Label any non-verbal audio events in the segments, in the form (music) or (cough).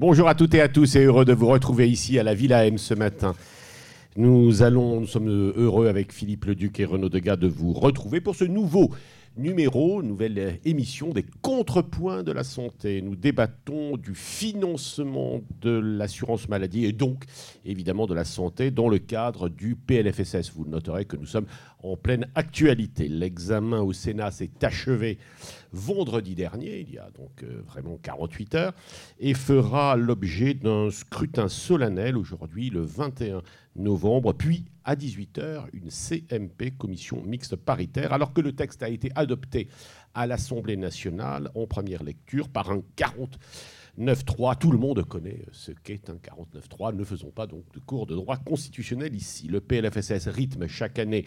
Bonjour à toutes et à tous et heureux de vous retrouver ici à la Villa M ce matin. Nous allons, nous sommes heureux avec Philippe Leduc et Renaud Degas de vous retrouver pour ce nouveau numéro, nouvelle émission des contrepoints de la santé. Nous débattons du financement de l'assurance maladie et donc évidemment de la santé dans le cadre du PLFSS. Vous noterez que nous sommes en pleine actualité. L'examen au Sénat s'est achevé vendredi dernier, il y a donc euh, vraiment 48 heures, et fera l'objet d'un scrutin solennel aujourd'hui, le 21 novembre, puis à 18h, une CMP, commission mixte paritaire, alors que le texte a été adopté à l'Assemblée nationale en première lecture par un 49.3. Tout le monde connaît ce qu'est un 49.3. Ne faisons pas donc de cours de droit constitutionnel ici. Le PLFSS rythme chaque année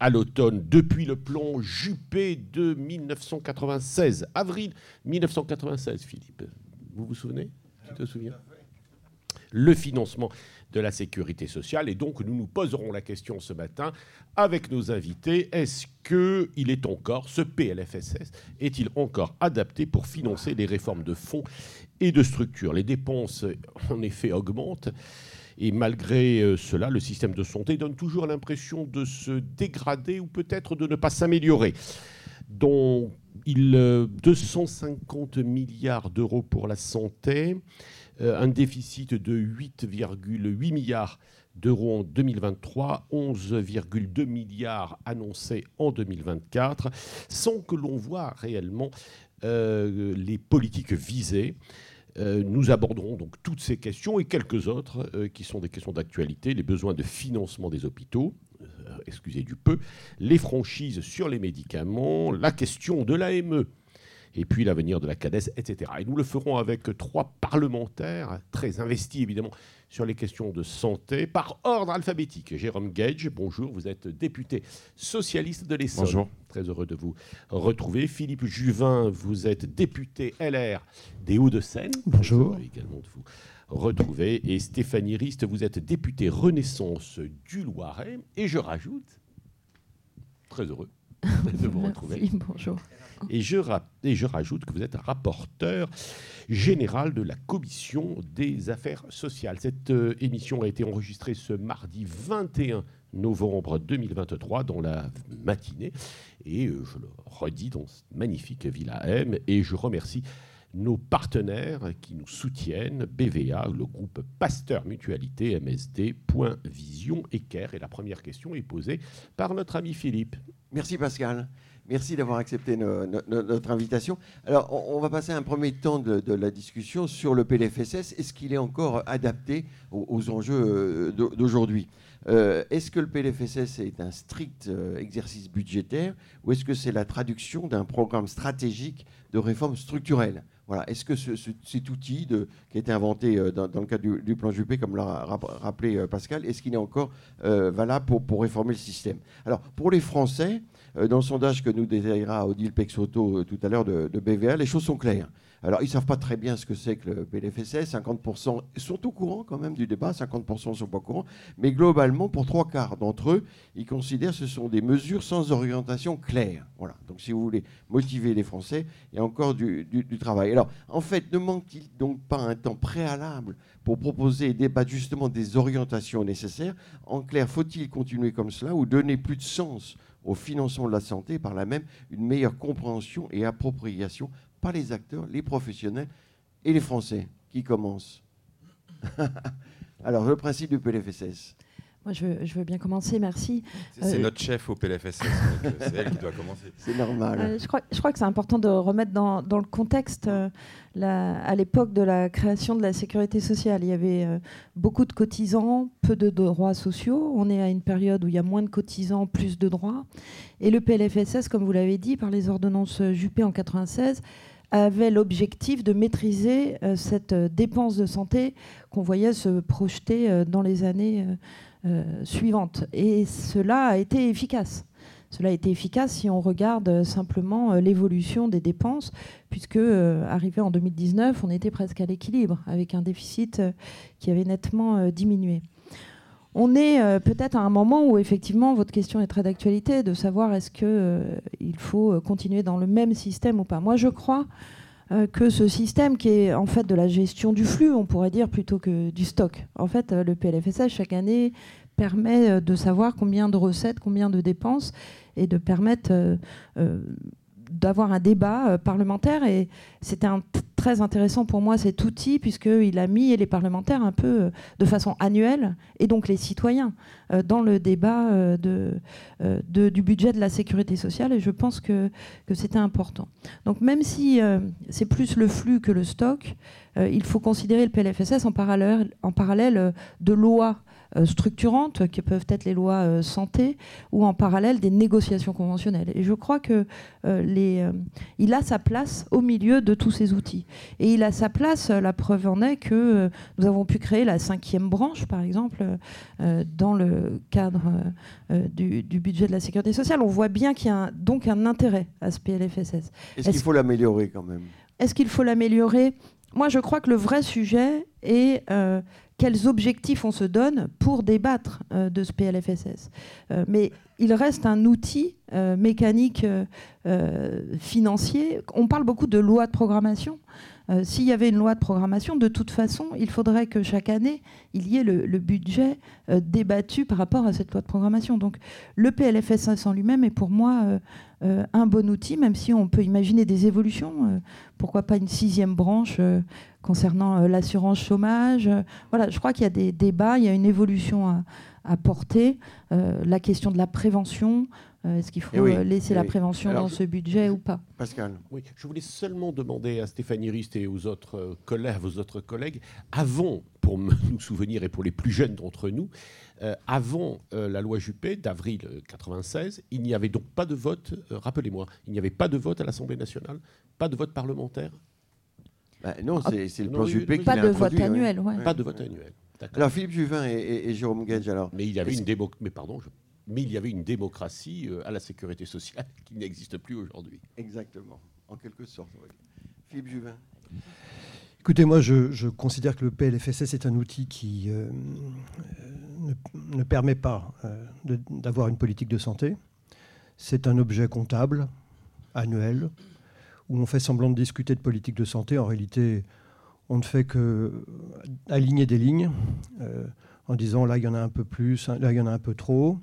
à l'automne depuis le plan Juppé de 1996, avril 1996, Philippe. Vous vous souvenez? Tu te souviens? Le financement de la sécurité sociale. Et donc, nous nous poserons la question ce matin avec nos invités. Est-ce qu'il est encore, ce PLFSS, est-il encore adapté pour financer les réformes de fonds et de structure Les dépenses, en effet, augmentent. Et malgré euh, cela, le système de santé donne toujours l'impression de se dégrader ou peut-être de ne pas s'améliorer. dont il, 250 euh, milliards d'euros pour la santé, un déficit de 8,8 milliards d'euros en 2023, 11,2 milliards annoncés en 2024, sans que l'on voit réellement les politiques visées. Euh, nous aborderons donc toutes ces questions et quelques autres euh, qui sont des questions d'actualité, les besoins de financement des hôpitaux, euh, excusez du peu, les franchises sur les médicaments, la question de l'AME et puis l'avenir de la CADES, etc. Et nous le ferons avec trois parlementaires très investis évidemment sur les questions de santé par ordre alphabétique. Jérôme Gage, bonjour, vous êtes député socialiste de l'Essonne. Bonjour. Très heureux de vous retrouver. Philippe Juvin, vous êtes député LR des Hauts-de-Seine. Bonjour. également de vous retrouver. Et Stéphanie Rist, vous êtes députée Renaissance du Loiret. Et je rajoute, très heureux (laughs) de vous retrouver. bonjour. Et je, et je rajoute que vous êtes rapporteur général de la Commission des affaires sociales. Cette euh, émission a été enregistrée ce mardi 21 novembre 2023 dans la matinée. Et euh, je le redis dans cette magnifique Villa M. Et je remercie nos partenaires qui nous soutiennent, BVA, le groupe Pasteur Mutualité, MSD, Point Vision et CARE. Et la première question est posée par notre ami Philippe. Merci Pascal. Merci d'avoir accepté notre invitation. Alors, on, va passer un premier temps de, la discussion sur le PLFSS. Est-ce qu'il est encore adapté aux, enjeux euh, d'aujourd'hui? Euh, Est-ce que le PLFSS est un strict euh, exercice budgétaire ou est-ce que c'est la traduction d'un programme stratégique de réforme structurelle? Voilà. Est-ce que cet outil qui a été inventé dans, le cadre du, plan Juppé, comme l'a rappelé Pascal, est-ce qu'il est encore valable pour, réformer le système? Alors, pour les Français, euh, dans le sondage que nous détaillera Odile Pexoto euh, tout à l'heure de, BVA, les choses sont claires. Alors, ils ne savent pas très bien ce que c'est que le PLFSS. 50% sont au courant quand même du débat, 50% ne sont pas au courant. Mais globalement, pour trois quarts d'entre eux, ils considèrent que ce sont des mesures sans orientation claire. Voilà. Donc, si vous voulez motiver les Français, il y a encore du, travail. Alors, en fait, ne manque-t-il donc pas un temps préalable pour proposer et débattre justement des orientations nécessaires? En clair, faut-il continuer comme cela ou donner plus de sens au financement de la santé, par là même une meilleure compréhension et appropriation par les acteurs, les professionnels et les Français qui commencent. (laughs) Alors, le principe du PLFSS. Moi, je veux, bien commencer, merci. C'est euh, notre chef au PLFSS, euh, c'est elle qui doit commencer. (laughs) C'est normal. Euh, je, crois, je, crois, que c'est important de remettre dans, dans le contexte, à l'époque de la création de la sécurité sociale, il y avait beaucoup de cotisants, peu de droits sociaux. On est à une période où il y a moins de cotisants, plus de droits. Et le PLFSS, comme vous l'avez dit, par les ordonnances Juppé en 96, avait l'objectif de maîtriser cette dépense de santé qu'on voyait se projeter dans les années euh, suivante. Et cela a été efficace. Cela a été efficace si on regarde simplement euh, l'évolution des dépenses, puisque euh, arrivé en 2019, on était presque à l'équilibre, avec un déficit qui avait nettement diminué. On est peut-être à un moment où effectivement votre question est très d'actualité, de savoir est-ce qu'il il faut continuer dans le même système ou pas. Moi, je crois euh, que ce système qui est en fait de la gestion du flux, on pourrait dire, plutôt que du stock. En fait, euh, le PLFSS, chaque année, permet euh, de savoir combien de recettes, combien de dépenses, et de permettre euh, euh, d'avoir un débat euh, parlementaire. Et c'était très intéressant pour moi cet outil, puisqu'il a mis les parlementaires un peu euh, de façon annuelle, et donc les citoyens, euh, dans le débat du budget de la sécurité sociale. Et je pense que, c'était important. Donc même si c'est plus le flux que le stock, il faut considérer le PLFSS en parallèle, de euh, structurantes, qui peuvent être les lois euh, santé, ou en parallèle des négociations conventionnelles. Et je crois que euh, les, euh, il a sa place au milieu de tous ces outils. Et il a sa place, euh, la preuve en est que euh, nous avons pu créer la cinquième branche, par exemple, euh, dans le cadre euh, euh, du, du budget de la sécurité sociale. On voit bien qu'il y a un- donc un intérêt à ce PLFSS. Est-ce qu'il faut l'améliorer quand même? Est-ce qu'il faut l'améliorer? Moi, je crois que le vrai sujet est euh, quels objectifs on se donne pour débattre euh, de ce PLFSS. Euh, mais il reste un outil euh, mécanique financier. On parle beaucoup de loi de programmation. S'il y avait une loi de programmation, de toute façon, il faudrait que chaque année, il y ait le, budget débattu par rapport à cette loi de programmation. Donc le PLFSS en lui-même est pour moi un bon outil, même si on peut imaginer des évolutions. pourquoi pas une sixième branche concernant euh, l'assurance chômage euh, Voilà, je crois qu'il y a des débats, il y a une évolution à, à porter. Euh, la question de la prévention, euh, est-ce qu'il faut Eh oui, laisser eh la oui. prévention Alors, dans ce budget ou pas? Pascal Oui, je voulais seulement demander à Stéphanie Rist et aux autres collègues, à vos autres collègues, avant, pour me- (laughs) nous souvenir et pour les plus jeunes d'entre nous, euh, avant euh, la loi Juppé d'avril euh, 96, il n'y avait donc pas de vote, euh, rappelez-moi, il n'y avait pas de vote à l'Assemblée nationale, pas de vote parlementaire, Bah, Non, Ah, c'est le plan Juppé qui Pas de vote annuel, ouais. pas de vote annuel. Alors Philippe Juvin et, et- et Jérôme Gage, alors mais il y avait une démo- mais pardon, je- mais il y avait une démocratie euh, à la sécurité sociale (laughs) qui n'existe plus aujourd'hui. Exactement, en quelque sorte. oui. Philippe Juvin Écoutez, moi, je, je considère que le PLFSS est un outil qui euh, euh, ne, ne permet pas euh, d'avoir une politique de santé. C'est un objet comptable, annuel, où on fait semblant de discuter de politique de santé. En réalité, on ne fait que aligner des lignes euh, en disant là, il y en a un peu plus, là, il y en a un peu trop.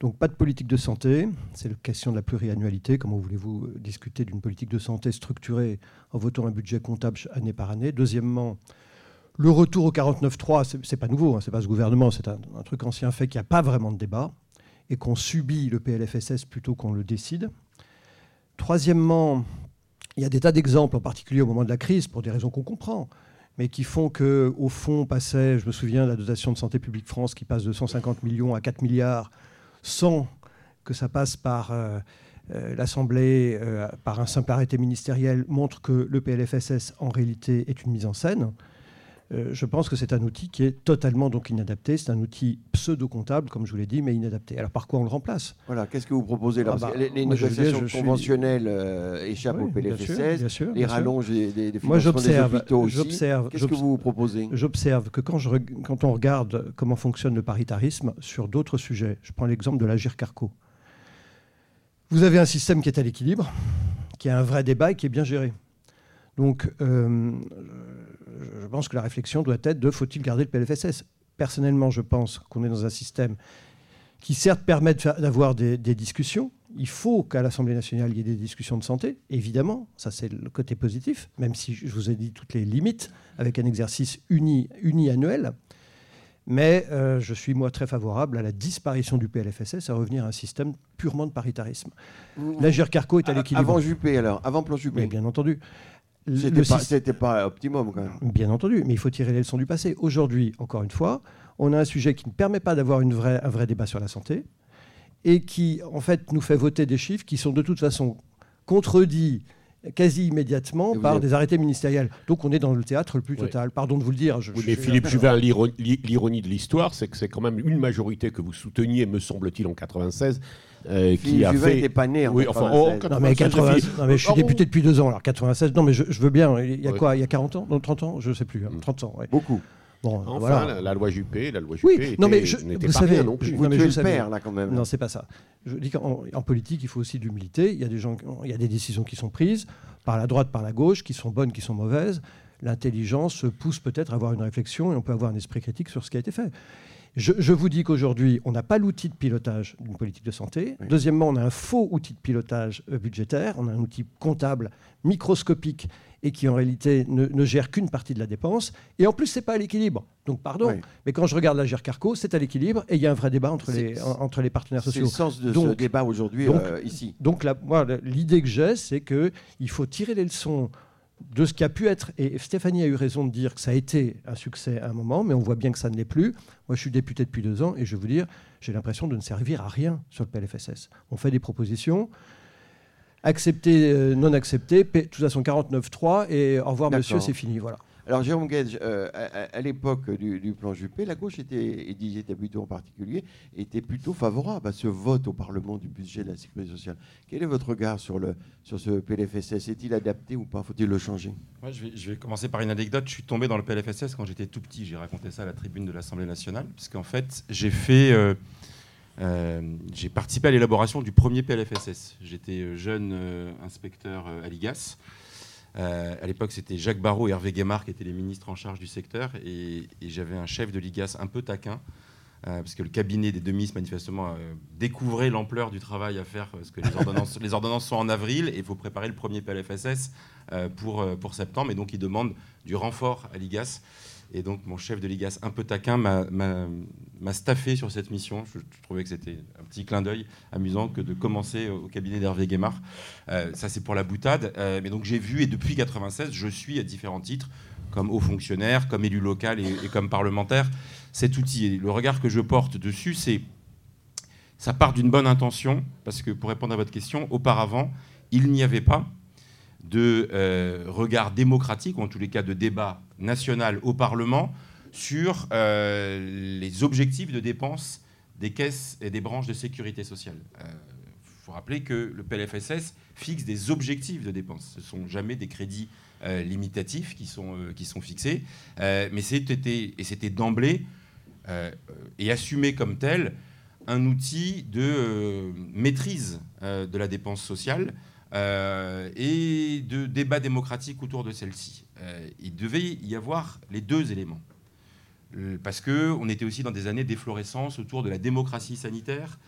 Donc, pas de politique de santé. C'est la question de la pluriannualité. Comment voulez-vous discuter d'une politique de santé structurée en votant un budget comptable année par année? Deuxièmement, le retour au 49.3, c'est- c'est pas nouveau, hein, c'est pas ce gouvernement, c'est un truc ancien fait qu'il n'y a pas vraiment de débat et qu'on subit le PLFSS plutôt qu'on le décide. Troisièmement, il y a des tas d'exemples, en particulier au moment de la crise, pour des raisons qu'on comprend, mais qui font que, au fond, on passait, je me souviens, la dotation de santé publique France qui passe de 150 millions à 4 milliards, sans que ça passe par euh, euh, l'Assemblée, euh, par un simple arrêté ministériel, montre que le PLFSS, en réalité, est une mise en scène. Euh, je pense que c'est un outil qui est totalement donc inadapté. C'est un outil pseudo-comptable, comme je vous l'ai dit, mais inadapté. Alors par quoi on le remplace? Voilà, qu'est-ce que vous proposez là Ah bah, les, les dire, négociations suis- conventionnelles euh, échappent Oui, au bien sûr, PLFSS, bien sûr, les bien sûr. rallonges des, des, des Moi, des j'observe, hôpitaux aussi. j'observe, Qu'est-ce que vous proposez? J'observe que quand, je reg- quand on regarde comment fonctionne le paritarisme sur d'autres sujets, je prends l'exemple de l'Agir Carco. Vous avez un système qui est à l'équilibre, qui a un vrai débat et qui est bien géré. Donc, euh, je- pense que la réflexion doit être de faut-il garder le PLFSS Personnellement, je pense qu'on est dans un système qui certes permet de d'avoir des, des discussions. Il faut qu'à l'Assemblée nationale, il y ait des discussions de santé, évidemment. Ça, c'est le côté positif, même si je vous ai dit toutes les limites, avec un exercice uni, uni-annuel. Mais euh, je suis, moi, très favorable à la disparition du PLFSS, à revenir à un système purement de paritarisme. Vous- L'Agir Carco est à l'équilibre. Avant Juppé, alors, avant plan Mais Juppé. bien entendu. Le C'était pas, système- pas optimum quand même. Bien entendu, mais il faut tirer les leçons du passé. Aujourd'hui, encore une fois, on a un sujet qui ne permet pas d'avoir une vraie- un vrai débat sur la santé et qui, en fait, nous fait voter des chiffres qui sont de toute façon contredits quasi immédiatement par avez- des arrêtés ministériels. Donc on est dans le théâtre le plus total. Pardon de vous le dire. je- Oui, je- mais je- Philippe Juvin, l'iro- l'i- l'ironie de l'histoire, c'est que c'est quand même une majorité que vous souteniez, me semble-t il, en 96, euh, qui a Juvin fait... n'était pas né en Oui, enfin, 96. oh, Non mais, 80 96, non, mais je suis Pardon député depuis deux ans, alors 96, non mais je, je veux bien, il y a Ouais. quoi Il y a 40 ans Non, 30 ans Je ne sais plus, hein, Mm. 30 ans, ouais. Beaucoup. Bon, Enfin, voilà. la, la loi Juppé, la loi Juppé Oui, non, mais était- je- n'était vous pas savez, rien non plus. je- Vous non, mais je le savais- père, là, quand même. Non, c'est pas ça. Je dis qu'en en politique, il faut aussi de l'humilité. Il y a des gens, il y a des décisions qui sont prises par la droite, par la gauche, qui sont bonnes, qui sont mauvaises. L'intelligence pousse peut-être à avoir une réflexion et on peut avoir un esprit critique sur ce qui a été fait. Je, je vous dis qu'aujourd'hui, on n'a pas l'outil de pilotage d'une politique de santé. Oui. Deuxièmement, on a un faux outil de pilotage euh, budgétaire. On a un outil comptable microscopique et qui en réalité ne, ne gère qu'une partie de la dépense. Et en plus, c'est pas à l'équilibre. Donc pardon, Oui. mais quand je regarde la Carco, c'est à l'équilibre et il y a un vrai débat entre C'est- les, en- entre les partenaires C'est sociaux. le sens de ce Donc- débat aujourd'hui euh, ici. Donc l'idée que j'ai, c'est qu'il faut tirer les leçons de ce qui a pu être, et Stéphanie a eu raison de dire que ça a été un succès à un moment, mais on voit bien que ça ne l'est plus. Moi, je suis député depuis deux ans, et je vais vous dire, j'ai l'impression de ne servir à rien sur le PLFSS. On fait des propositions, accepter, euh, non accepter, P- de toute façon 49.3, et au revoir monsieur, c'est fini. Voilà. Alors, Jérôme Gage, euh, à, l'époque du, plan Juppé, la gauche était, et Didier Tabuteau en particulier, était plutôt favorable à ce vote au Parlement du budget de la sécurité sociale. Quel est votre regard sur, le, sur ce PLFSS Est-il adapté ou pas? Faut-il le changer? Moi, je, vais, commencer par une anecdote. Je suis tombé dans le PLFSS quand j'étais tout petit. J'ai raconté ça à la tribune de l'Assemblée nationale. Parce qu'en fait, j'ai fait. euh, euh, j'ai participé à l'élaboration du premier PLFSS. J'étais jeune inspecteur à l'IGAS. Euh, à l'époque, c'était Jacques Barrault et Hervé Guémard qui étaient les ministres en charge du secteur. Et, et j'avais un chef de l'IGAS un peu taquin. euh, parce que le cabinet des deux ministres, manifestement, euh, découvrait l'ampleur du travail à faire, parce que les (laughs) ordonnances, les ordonnances sont en avril, et il faut préparer le premier PLFSS pour, pour septembre, et donc il demande du renfort à l'IGAS. Et donc mon chef de l'IGAS, un peu taquin, m'a- staffé sur cette mission. Je, trouvais que c'était un petit clin d'œil amusant que de commencer au cabinet d'Hervé Guémard. Euh, ça, c'est pour la boutade. Euh, mais donc j'ai vu, et depuis 96, je suis à différents titres, comme haut fonctionnaire, comme élu local et, et comme parlementaire, cet outil. Et le regard que je porte dessus, c'est ça part d'une bonne intention, parce que pour répondre à votre question, auparavant, il n'y avait pas de euh, regard démocratique, ou en tous les cas de débat national au Parlement, sur euh, les objectifs de dépenses des caisses et des branches de sécurité sociale. Il faut rappeler que le PLFSS fixe des objectifs de dépenses. Ce ne sont jamais des crédits euh, limitatifs qui sont, euh, qui sont fixés, Euh, mais c'était, et c'était d'emblée euh, et assumé comme tel un outil de euh, maîtrise euh, de la dépense sociale euh, et de débat démocratique autour de celle-ci. Euh, il devait y avoir les deux éléments. Euh, Parce qu'on était aussi dans des années d'efflorescence autour de la démocratie sanitaire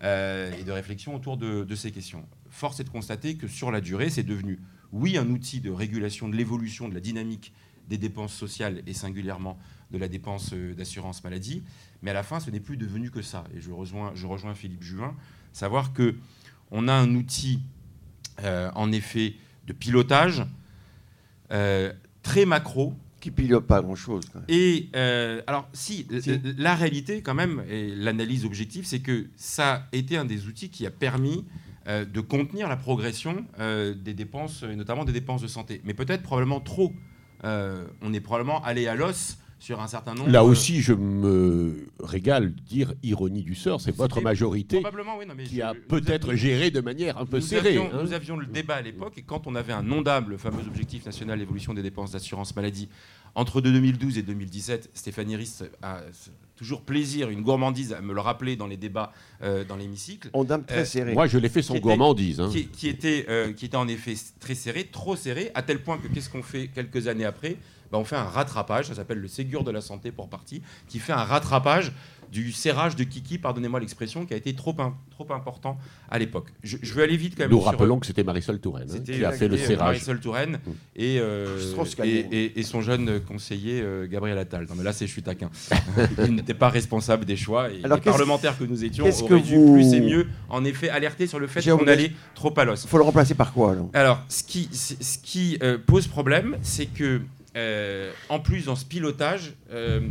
et de réflexion autour de, ces questions. Force est de constater que sur la durée, c'est devenu, oui, un outil de régulation de l'évolution de la dynamique des dépenses sociales et singulièrement de la dépense d'assurance maladie, mais à la fin, ce n'est plus devenu que ça. Et je rejoins, je rejoins Philippe Juvin, savoir que on a un outil, en effet, de pilotage euh, très macro, Qui pilote pas grand-chose. et euh, alors, si, la réalité, quand même, et l'analyse objective, c'est que ça a été un des outils qui a permis euh, de contenir la progression euh, des dépenses, et notamment des dépenses de santé. Mais peut-être probablement trop. Euh, on est probablement allé à l'os sur un certain nombre. Là aussi, je me régale de dire ironie du sort, c'est votre majorité Probablement, oui. Non, mais qui je- a peut-être géré de manière un peu nous serrée. avions, hein. nous avions le débat à l'époque, et quand on avait un non-dable, le fameux objectif national d'évolution des dépenses d'assurance maladie, entre 2012 et 2017, Stéphanie Rist a toujours plaisir, une gourmandise à me le rappeler dans les débats euh, dans l'hémicycle, On dame très Euh, serré. Moi, je l'ai fait sans était- gourmandise. hein. qui, qui était, euh, qui était en effet très serré, trop serré, à tel point que qu'est-ce qu'on fait quelques années après? Ben, On fait un rattrapage, ça s'appelle le Ségur de la santé pour partie, qui fait un rattrapage du serrage de Kiki, pardonnez-moi l'expression, qui a été trop, im- trop important à l'époque. Je, je vais aller vite quand même. Nous sur- rappelons que c'était Marisol Touraine hein, qui a fait le serrage. Marisol Touraine Mm. et, euh, et, et- et son jeune conseiller euh, Gabriel Attal. Non mais là c'est je suis taquin. Il n'était pas responsable des choix et Alors, les parlementaires que nous étions auraient que dû vous- plus et mieux en effet alerter sur le fait qu'on allait trop à l'os. Il faut le remplacer par quoi alors? Alors, ce qui, c- ce qui euh, pose problème, c'est que, euh, en plus, dans ce pilotage, euh,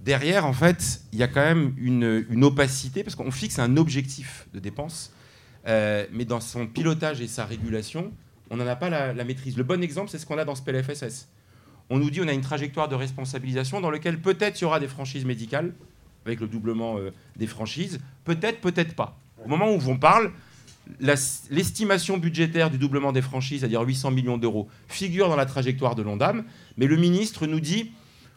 derrière, en fait, il y a quand même une, opacité, parce qu'on fixe un objectif de dépense, euh, mais dans son pilotage et sa régulation, on n'en a pas la, maîtrise. Le bon exemple, c'est ce qu'on a dans ce PLFSS. On nous dit on a une trajectoire de responsabilisation dans laquelle peut-être il y aura des franchises médicales, avec le doublement des franchises, peut-être, peut-être pas. Au moment où on parle, l'estimation budgétaire du doublement des franchises, c'est-à-dire 800 millions d'euros, figure dans la trajectoire de l'ONDAM, mais le ministre nous dit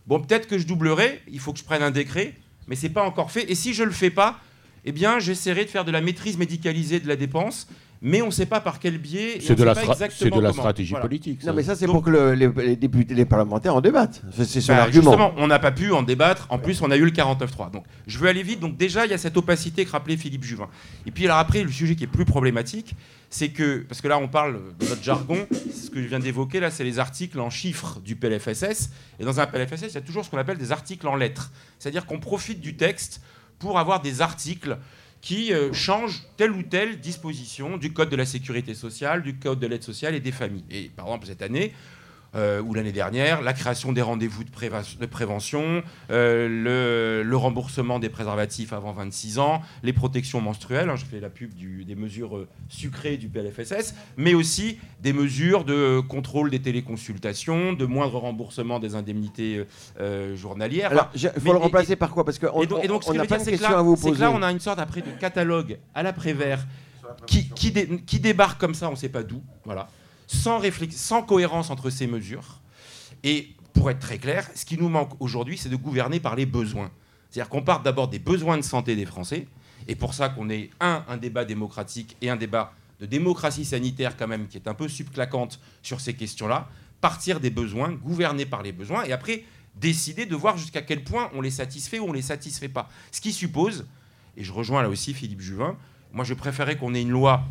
bon, peut-être que je doublerai, il faut que je prenne un décret, mais c'est pas encore fait. Et si je le fais pas, eh bien, j'essaierai de faire de la maîtrise médicalisée de la dépense mais on ne sait pas par quel biais. C'est de, la, de la stratégie politique. Non, mais ça, c'est pour que les, députés, les parlementaires en débattent. C'est son bah, argument. Justement, on n'a pas pu en débattre. En plus, on a eu le 49-3. Donc, je veux aller vite. Donc, déjà, il y a cette opacité que rappelait Philippe Juvin. Et puis, alors après, le sujet qui est plus problématique, c'est que, parce que là, on parle de notre jargon, ce que je viens d'évoquer, là, c'est les articles en chiffres du PLFSS. Et dans un PLFSS, il y a toujours ce qu'on appelle des articles en lettres. C'est-à-dire qu'on profite du texte pour avoir des articles qui euh, change telle ou telle disposition du Code de la sécurité sociale, du Code de l'aide sociale et des familles. Et par exemple, cette année, euh, ou l'année dernière, la création des rendez-vous de, prévention, euh, le, remboursement des préservatifs avant 26 ans, les protections menstruelles, hein, je fais la pub des mesures euh, sucrées du PLFSS, mais aussi des mesures de contrôle des téléconsultations, de moindre remboursement des indemnités journalières. Alors, il faut le remplacer par quoi? Parce qu'on et donc, ce a pas de à vous poser. C'est que là, on a une sorte après de catalogue à l'après-vert qui, qui, qui débarque comme ça, on ne sait pas d'où. Voilà sans, sans cohérence entre ces mesures. Et pour être très clair, ce qui nous manque aujourd'hui, c'est de gouverner par les besoins. C'est-à-dire qu'on parte d'abord des besoins de santé des Français, et pour ça qu'on ait un, un débat démocratique et un débat de démocratie sanitaire quand même qui est un peu subclaquante sur ces questions-là, partir des besoins, gouverner par les besoins, et après décider de voir jusqu'à quel point on les satisfait ou on les satisfait pas. Ce qui suppose, et je rejoins là aussi Philippe Juvin, moi je préférais qu'on ait une loi,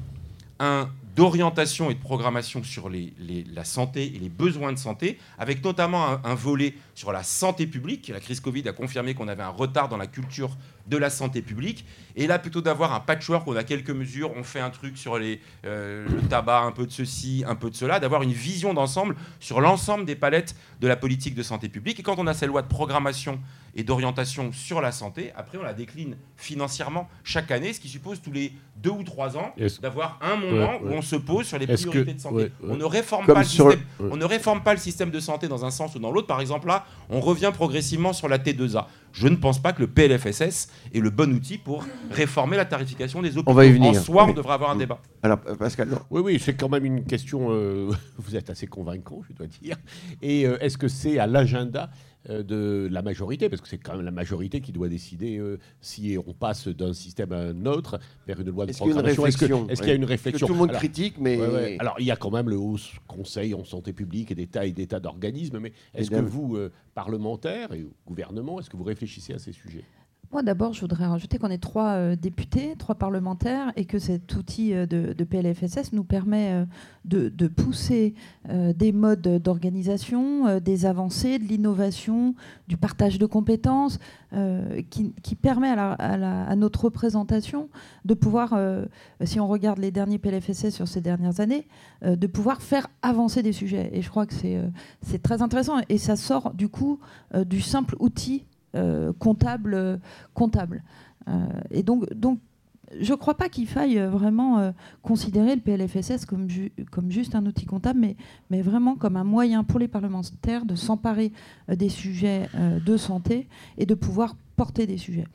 un d'orientation et de programmation sur la santé et les besoins de santé, avec notamment un, volet sur la santé publique. La crise Covid a confirmé qu'on avait un retard dans la culture de la santé publique. Et là, plutôt d'avoir un patchwork, on a quelques mesures, on fait un truc sur les, euh, le tabac, un peu de ceci, un peu de cela, d'avoir une vision d'ensemble sur l'ensemble des palettes de la politique de santé publique. Et quand on a cette loi de programmation et d'orientation sur la santé. Après, on la décline financièrement chaque année, ce qui suppose tous les deux ou trois ans d'avoir un moment où on se pose sur les priorités de santé. on, ne réforme pas le système, on ne réforme pas le système de santé dans un sens ou dans l'autre. Par exemple, là, on revient progressivement sur la T2A. Je ne pense pas que le PLFSS est le bon outil pour réformer la tarification des hôpitaux. On va y venir. En soi, on devrait avoir un débat. Alors, euh, Pascal, Oui, oui, c'est quand même une question. Euh, (laughs) vous êtes assez convaincant, je dois dire. Et euh, est-ce que c'est à l'agenda euh, de la majorité, parce que c'est quand même la majorité qui doit décider euh, si on passe d'un système à un autre vers une loi de programmation. Est-ce qu'il y a une réflexion Tout le monde critique, mais... Alors, il y a quand même le Haut Conseil en santé publique et des tas et des tas d'organismes, mais est-ce que vous, euh, parlementaires et gouvernement, est-ce que vous réfléchissez à ces sujets? Moi, d'abord, je voudrais rajouter qu'on est trois euh, députés, trois parlementaires, et que cet outil euh, de, PLFSS nous permet euh, de, pousser des modes d'organisation, des avancées, de l'innovation, du partage de compétences, qui, permet à, notre représentation de pouvoir, si on regarde les derniers PLFSS sur ces dernières années, de pouvoir faire avancer des sujets. Et je crois que c'est très intéressant, et ça sort du coup du simple outil comptable. comptable. Euh, et donc, donc je ne crois pas qu'il faille vraiment euh, considérer le PLFSS comme, juste un outil comptable, mais, vraiment comme un moyen pour les parlementaires de s'emparer des sujets de santé et de pouvoir porter des sujets.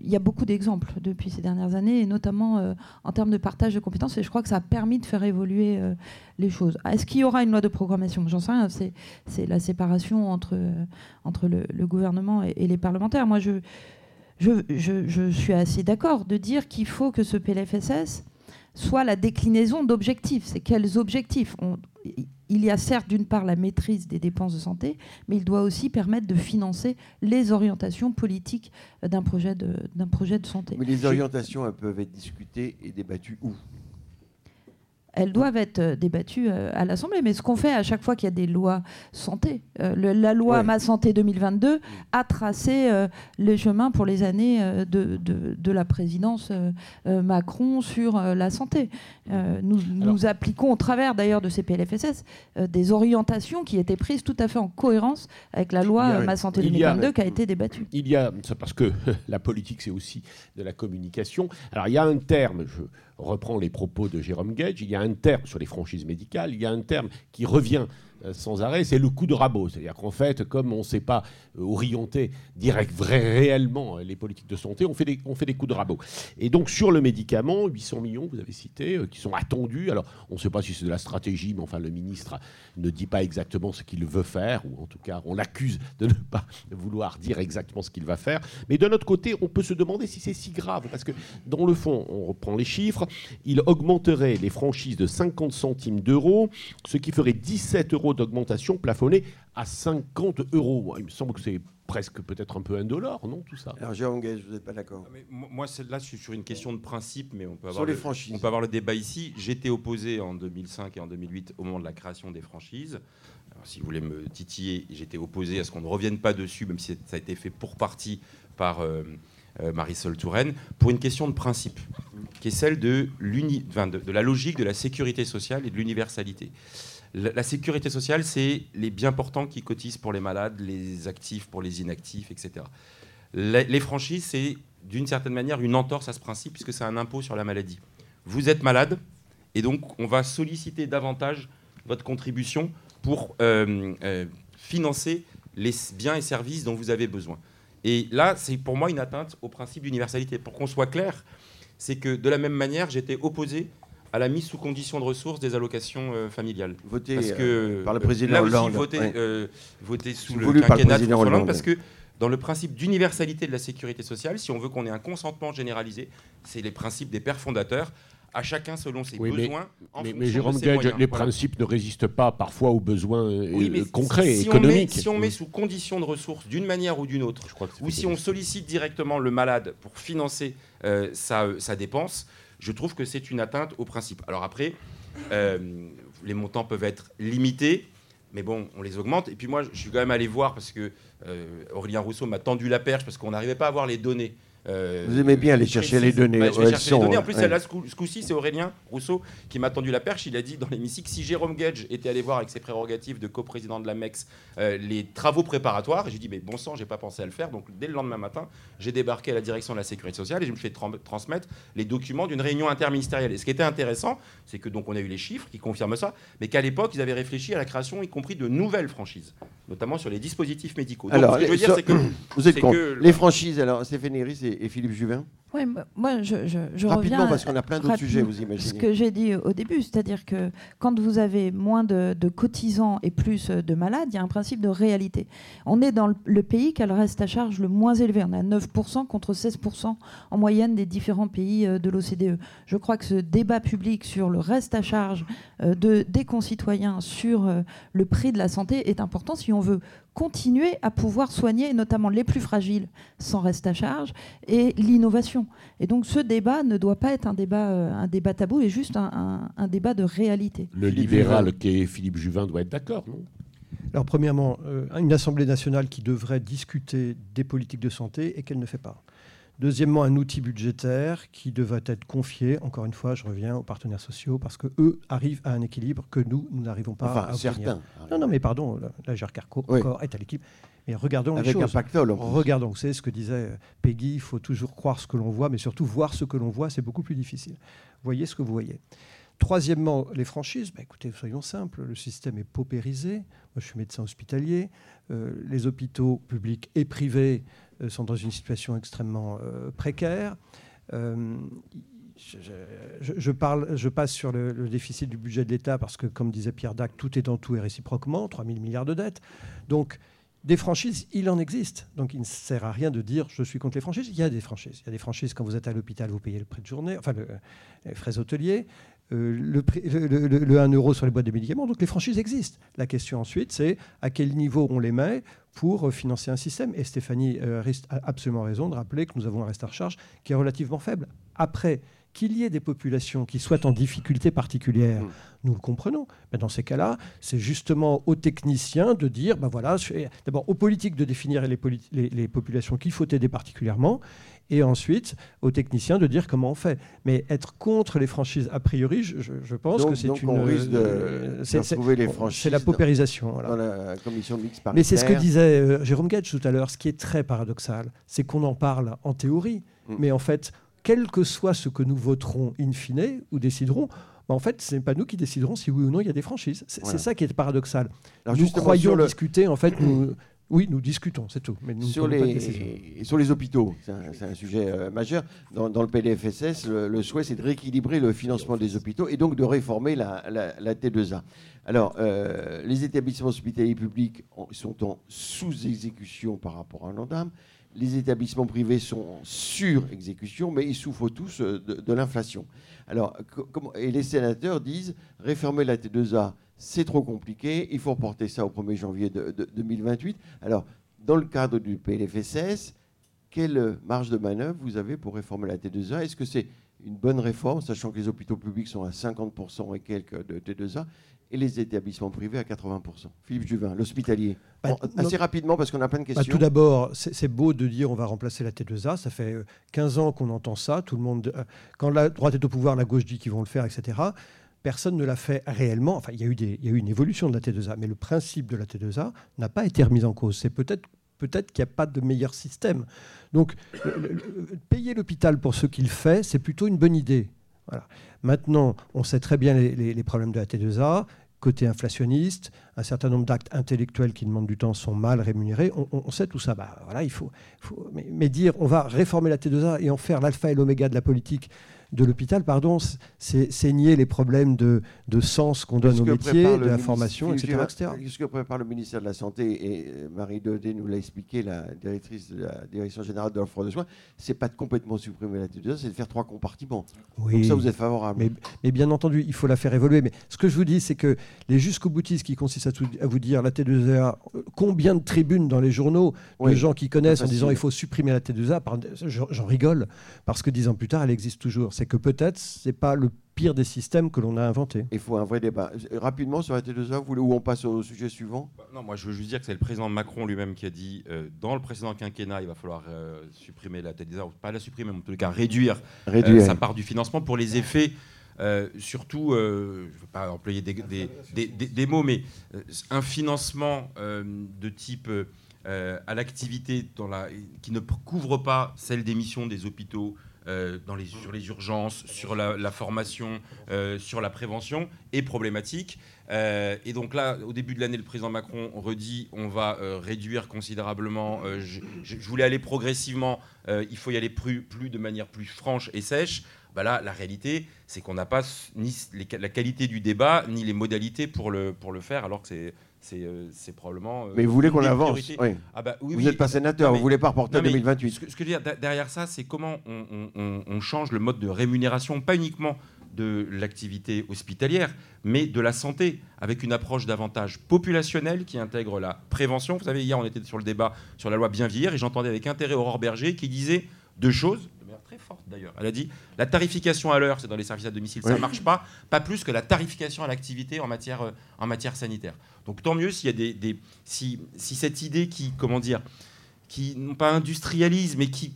Il y a beaucoup d'exemples depuis ces dernières années, et notamment en termes de partage de compétences, et je crois que ça a permis de faire évoluer les choses. Est-ce qu'il y aura une loi de programmation? J'en sais rien, c'est la séparation entre, entre le, gouvernement et, et, les parlementaires. Moi, je je, suis assez d'accord de dire qu'il faut que ce PLFSS soit la déclinaison d'objectifs. C'est quels objectifs Il y a certes d'une part la maîtrise des dépenses de santé, mais il doit aussi permettre de financer les orientations politiques d'un projet de, santé. Mais les orientations, peuvent être discutées et débattues où? Elles doivent être euh, débattues euh, à l'Assemblée. Mais ce qu'on fait à chaque fois qu'il y a des lois santé, euh, la loi Ma Santé 2022 mm. a tracé les chemins pour les années de, de, la présidence Macron sur la santé. nous, nous appliquons au travers d'ailleurs de ces PLFSS des orientations qui étaient prises tout à fait en cohérence avec la loi Ma Santé 2022 qui a été débattue. Il y a, parce que (laughs) la politique c'est aussi de la communication. Alors il y a un terme, je reprends les propos de Jérôme Gage, il y a un terme sur les franchises médicales, il y a un terme qui revient sans arrêt, c'est le coup de rabot. C'est-à-dire qu'en fait, comme on ne sait pas euh, orienter direct, vrai, réellement les politiques de santé, on fait, des, on fait des coups de rabot. Et donc sur le médicament, 800 millions, vous avez cité, qui sont attendus. Alors on ne sait pas si c'est de la stratégie, mais enfin le ministre ne dit pas exactement ce qu'il veut faire, ou en tout cas on l'accuse de ne pas vouloir dire exactement ce qu'il va faire. Mais de notre côté, on peut se demander si c'est si grave, parce que dans le fond, on reprend les chiffres, il augmenterait les franchises de 50 centimes d'euros, ce qui ferait 17 euros d'augmentation plafonnée à 50 euros. Il me semble que c'est presque peut-être un peu un dollar, non, tout ça? Alors, Jérôme Gage, vous n'êtes pas d'accord ah, Moi, là, je suis sur une question de principe, mais on peut avoir, sur les le, franchises. on peut avoir le débat ici. J'étais opposé en 2005 et en 2008 au moment de la création des franchises. si vous voulez me titiller, j'étais opposé à ce qu'on ne revienne pas dessus, même si ça a été fait pour partie par euh, euh, Marisol Touraine, pour une question de principe, qui est celle de, de la logique de la sécurité sociale et de l'universalité. La, sécurité sociale, c'est les bien portants qui cotisent pour les malades, les actifs pour les inactifs, etc. Les, franchises, c'est d'une certaine manière une entorse à ce principe, puisque c'est un impôt sur la maladie. Vous êtes malade, et donc on va solliciter davantage votre contribution pour euh, euh, financer les biens et services dont vous avez besoin. Et là, c'est pour moi une atteinte au principe d'universalité. Pour qu'on soit clair, c'est que de la même manière, j'étais opposé à la mise sous condition de ressources des allocations euh, familiales. Voté parce que, euh, par le président là Hollande. Aussi, voté, sous le quinquennat de Hollande, parce que dans le principe d'universalité de la sécurité sociale, si on veut qu'on ait un consentement généralisé, c'est les principes des pères fondateurs à chacun selon ses besoins. Mais, mais, Jérôme Gage, les principes ne résistent pas parfois aux besoins euh, concrets, si économiques. On met, si on met sous condition de ressources d'une manière ou d'une autre, ou si on sollicite directement le malade pour financer euh, sa, dépense, je trouve que c'est une atteinte au principe. Alors après, euh, les montants peuvent être limités, mais bon, on les augmente. Et puis moi, je suis quand même allé voir parce que Aurélien Rousseau m'a tendu la perche parce qu'on n'arrivait pas à avoir les données. Euh, Vous aimez bien aller chercher les données. Bah, chercher les données. En plus, là, ce coup-ci, c'est Aurélien Rousseau qui m'a tendu la perche. Il a dit dans l'hémicycle si Jérôme Gage était allé voir avec ses prérogatives de coprésident de la MEX euh, les travaux préparatoires, j'ai dit mais bon sang, j'ai pas pensé à le faire. Donc dès le lendemain matin, j'ai débarqué à la direction de la sécurité sociale et je me fais transmettre les documents d'une réunion interministérielle. Et ce qui était intéressant, c'est que donc on a eu les chiffres qui confirment ça, mais qu'à l'époque, ils avaient réfléchi à la création, y compris de nouvelles franchises, notamment sur les dispositifs médicaux. Donc, alors, ce que je veux dire, c'est que, (coughs) vous êtes que les franchises. Alors, Stéphane Et Philippe Juvin. Oui, moi, je, je, Rapidement, parce qu'on a plein d'autres sujets, vous imaginez. Ce que j'ai dit au début, c'est-à-dire que quand vous avez moins de, cotisants et plus de malades, il y a un principe de réalité. On est dans le, pays qui a le reste à charge le moins élevé. On a 9% contre 16% en moyenne des différents pays euh, de l'OCDE. Je crois que ce débat public sur le reste à charge euh, de, des concitoyens sur euh, le prix de la santé est important si on veut continuer à pouvoir soigner, notamment les plus fragiles, sans reste à charge, et l'innovation. Et donc ce débat ne doit pas être un débat, euh, un débat tabou, et juste un, débat de réalité. Le libéral qui est Philippe Juvin doit être d'accord, non? Alors premièrement, euh, une Assemblée nationale qui devrait discuter des politiques de santé et qu'elle ne fait pas. Deuxièmement, un outil budgétaire qui devrait être confié, encore une fois, je reviens aux partenaires sociaux, parce qu'eux arrivent à un équilibre que nous, nous n'arrivons pas à obtenir. certains. Non, non, mais pardon, la Carco encore est à l'équilibre. Mais regardons Avec les choses. un pactole. Regardons, savez ce que disait Peggy, il faut toujours croire ce que l'on voit, mais surtout voir ce que l'on voit, c'est beaucoup plus difficile. Voyez ce que vous voyez. Troisièmement, les franchises. Bah, écoutez, soyons simples, le système est paupérisé. Moi, je suis médecin hospitalier. Euh, les hôpitaux publics et privés sont dans une situation extrêmement euh, précaire. Euh, je, passe sur le, déficit du budget de l'État parce que, comme disait Pierre Dac, tout est en tout et réciproquement, 3 000 milliards de dettes. Donc, des franchises, il en existe. Donc, il ne sert à rien de dire je suis contre les franchises. Il y a des franchises. Il y a des franchises quand vous êtes à l'hôpital, vous payez le prix de journée, enfin, le, les frais hôteliers. Le, le, 1 euro sur les boîtes de médicaments. Donc les franchises existent. La question ensuite, c'est à quel niveau on les met pour euh, financer un système. Et Stéphanie euh, a absolument raison de rappeler que nous avons un reste à recharge qui est relativement faible. Après, qu'il y ait des populations qui soient en difficulté particulière, mmh. nous le comprenons. Mais dans ces cas-là, c'est justement aux techniciens de dire, ben voilà, d'abord aux politiques de définir les, les populations qu'il faut aider particulièrement, et ensuite aux techniciens de dire comment on fait. Mais être contre les franchises, a priori, je, pense que c'est une. On risque de, euh, trouver les franchises. C'est la paupérisation. Dans la commission mixte Mais c'est ce que disait euh, Jérôme Gage tout à l'heure. Ce qui est très paradoxal, c'est qu'on en parle en théorie, mm. mais en fait, quel que soit ce que nous voterons in fine ou déciderons, bah, en fait, ce n'est pas nous qui déciderons si oui ou non il y a des franchises. C'est Voilà. ça qui est paradoxal. Alors, nous croyons le- discuter, en fait, nous, oui, nous discutons, c'est tout. Mais nous sur pas de les, sur les hôpitaux, c'est un, sujet euh, majeur. Dans, dans le PDFSS, le, le souhait, c'est de rééquilibrer le financement des hôpitaux et donc de réformer la, la- la T2A. Alors, euh, les établissements hospitaliers publics sont en sous-exécution par rapport à l'ONDAM. Les établissements privés sont en sur-exécution, mais ils souffrent tous euh, de, de l'inflation. Alors, et les sénateurs disent réformer la T2A, c'est trop compliqué, il faut reporter ça au 1er janvier de- de 2028. Alors, dans le cadre du PLFSS, quelle marge de manœuvre vous avez pour réformer la T2A Est-ce que c'est une bonne réforme, sachant que les hôpitaux publics sont à 50% et quelques de T2A et les établissements privés à 80% Philippe Juvin, l'hospitalier. Bah, Bon, non- assez rapidement, parce qu'on a plein de Bah, questions. tout d'abord, c'est beau de dire on va remplacer la T2A. Ça fait euh, 15 ans qu'on entend ça. Tout le monde, euh, quand la droite est au pouvoir, la gauche dit qu'ils vont le faire, etc. Personne ne l'a fait réellement. Enfin, il y, a eu une évolution de la T2A, mais le principe de la T2A n'a pas été remis en cause. C'est peut-être qu'il n'y a pas de meilleur système. Donc, payer l'hôpital pour ce qu'il fait, c'est plutôt une bonne idée. Maintenant, on sait très bien les, problèmes de la T2A. Côté inflationniste, un certain nombre d'actes intellectuels qui demandent du temps sont mal rémunérés. On, sait tout ça. Bah, voilà, il faut- mais, mais dire on va réformer la T2A et en faire l'alpha et l'oméga de la politique de l'hôpital, pardon, c'est nier les problèmes de, de sens qu'on donne au métier, de la formation, etc. Qu'est-ce que prépare le ministère de la Santé? Et euh, Marie Daudet nous l'a expliqué, la directrice de la Direction générale de l'offre de soins, c'est pas de complètement supprimer la T2A, c'est de faire trois compartiments. Donc ça, vous êtes favorable. Mais, mais bien entendu, il faut la faire évoluer. Mais ce que je vous dis, c'est que les jusqu'au boutistes qui consistent à, tout- à vous dire la T2A, euh, combien de tribunes dans les journaux Oui, de gens qui connaissent en disant il faut supprimer la T2A, par- j'en j'en rigole, parce que dix ans plus tard, elle existe toujours. C'est que peut-être c'est pas le pire des systèmes que l'on a inventé. Il faut un vrai débat. Rapidement sur la T2A, vous voulez, ou on passe au sujet suivant? Bah, Non, moi je veux juste dire que c'est le président Macron lui-même qui a dit euh, dans le précédent quinquennat, il va falloir euh, supprimer la TDSA, ou pas la supprimer, mais en tout cas réduire euh, Réduire. sa part du financement pour les effets. euh, surtout, euh, je ne veux pas employer des, des- des- des- des mots, mais euh, un financement euh, de type euh, à l'activité dans la- qui ne couvre pas celle des missions des hôpitaux, euh, dans les, sur les urgences, sur la, formation, euh, sur la prévention, est problématique. Euh, et donc là, au début de l'année, le président Macron redit on va réduire considérablement. je, voulais aller progressivement. il faut y aller plus, de manière plus franche et sèche. Bah là, la réalité, c'est qu'on n'a pas ni la qualité du débat ni les modalités pour le, pour le faire, alors que c'est c'est euh, c'est probablement. euh, Mais vous voulez qu'on avance oui. Ah bah oui, Vous oui. n'êtes pas sénateur, Non, vous ne voulez pas reporter non, en mais 2028. Ce que, ce que je veux dire derrière ça, c'est comment on, on- change le mode de rémunération, pas uniquement de l'activité hospitalière, mais de la santé, avec une approche davantage populationnelle qui intègre la prévention. Vous savez, hier, on était sur le débat sur la loi Bien vieillir, et j'entendais avec intérêt Aurore Berger qui disait deux choses, manière très forte d'ailleurs. Elle a dit la tarification à l'heure, c'est dans les services à domicile, ça ne marche pas, pas plus que la tarification à l'activité en matière, euh, en matière sanitaire. Donc tant mieux s'il y a des, des- si, si cette idée qui, comment dire, qui non pas industrialise, mais qui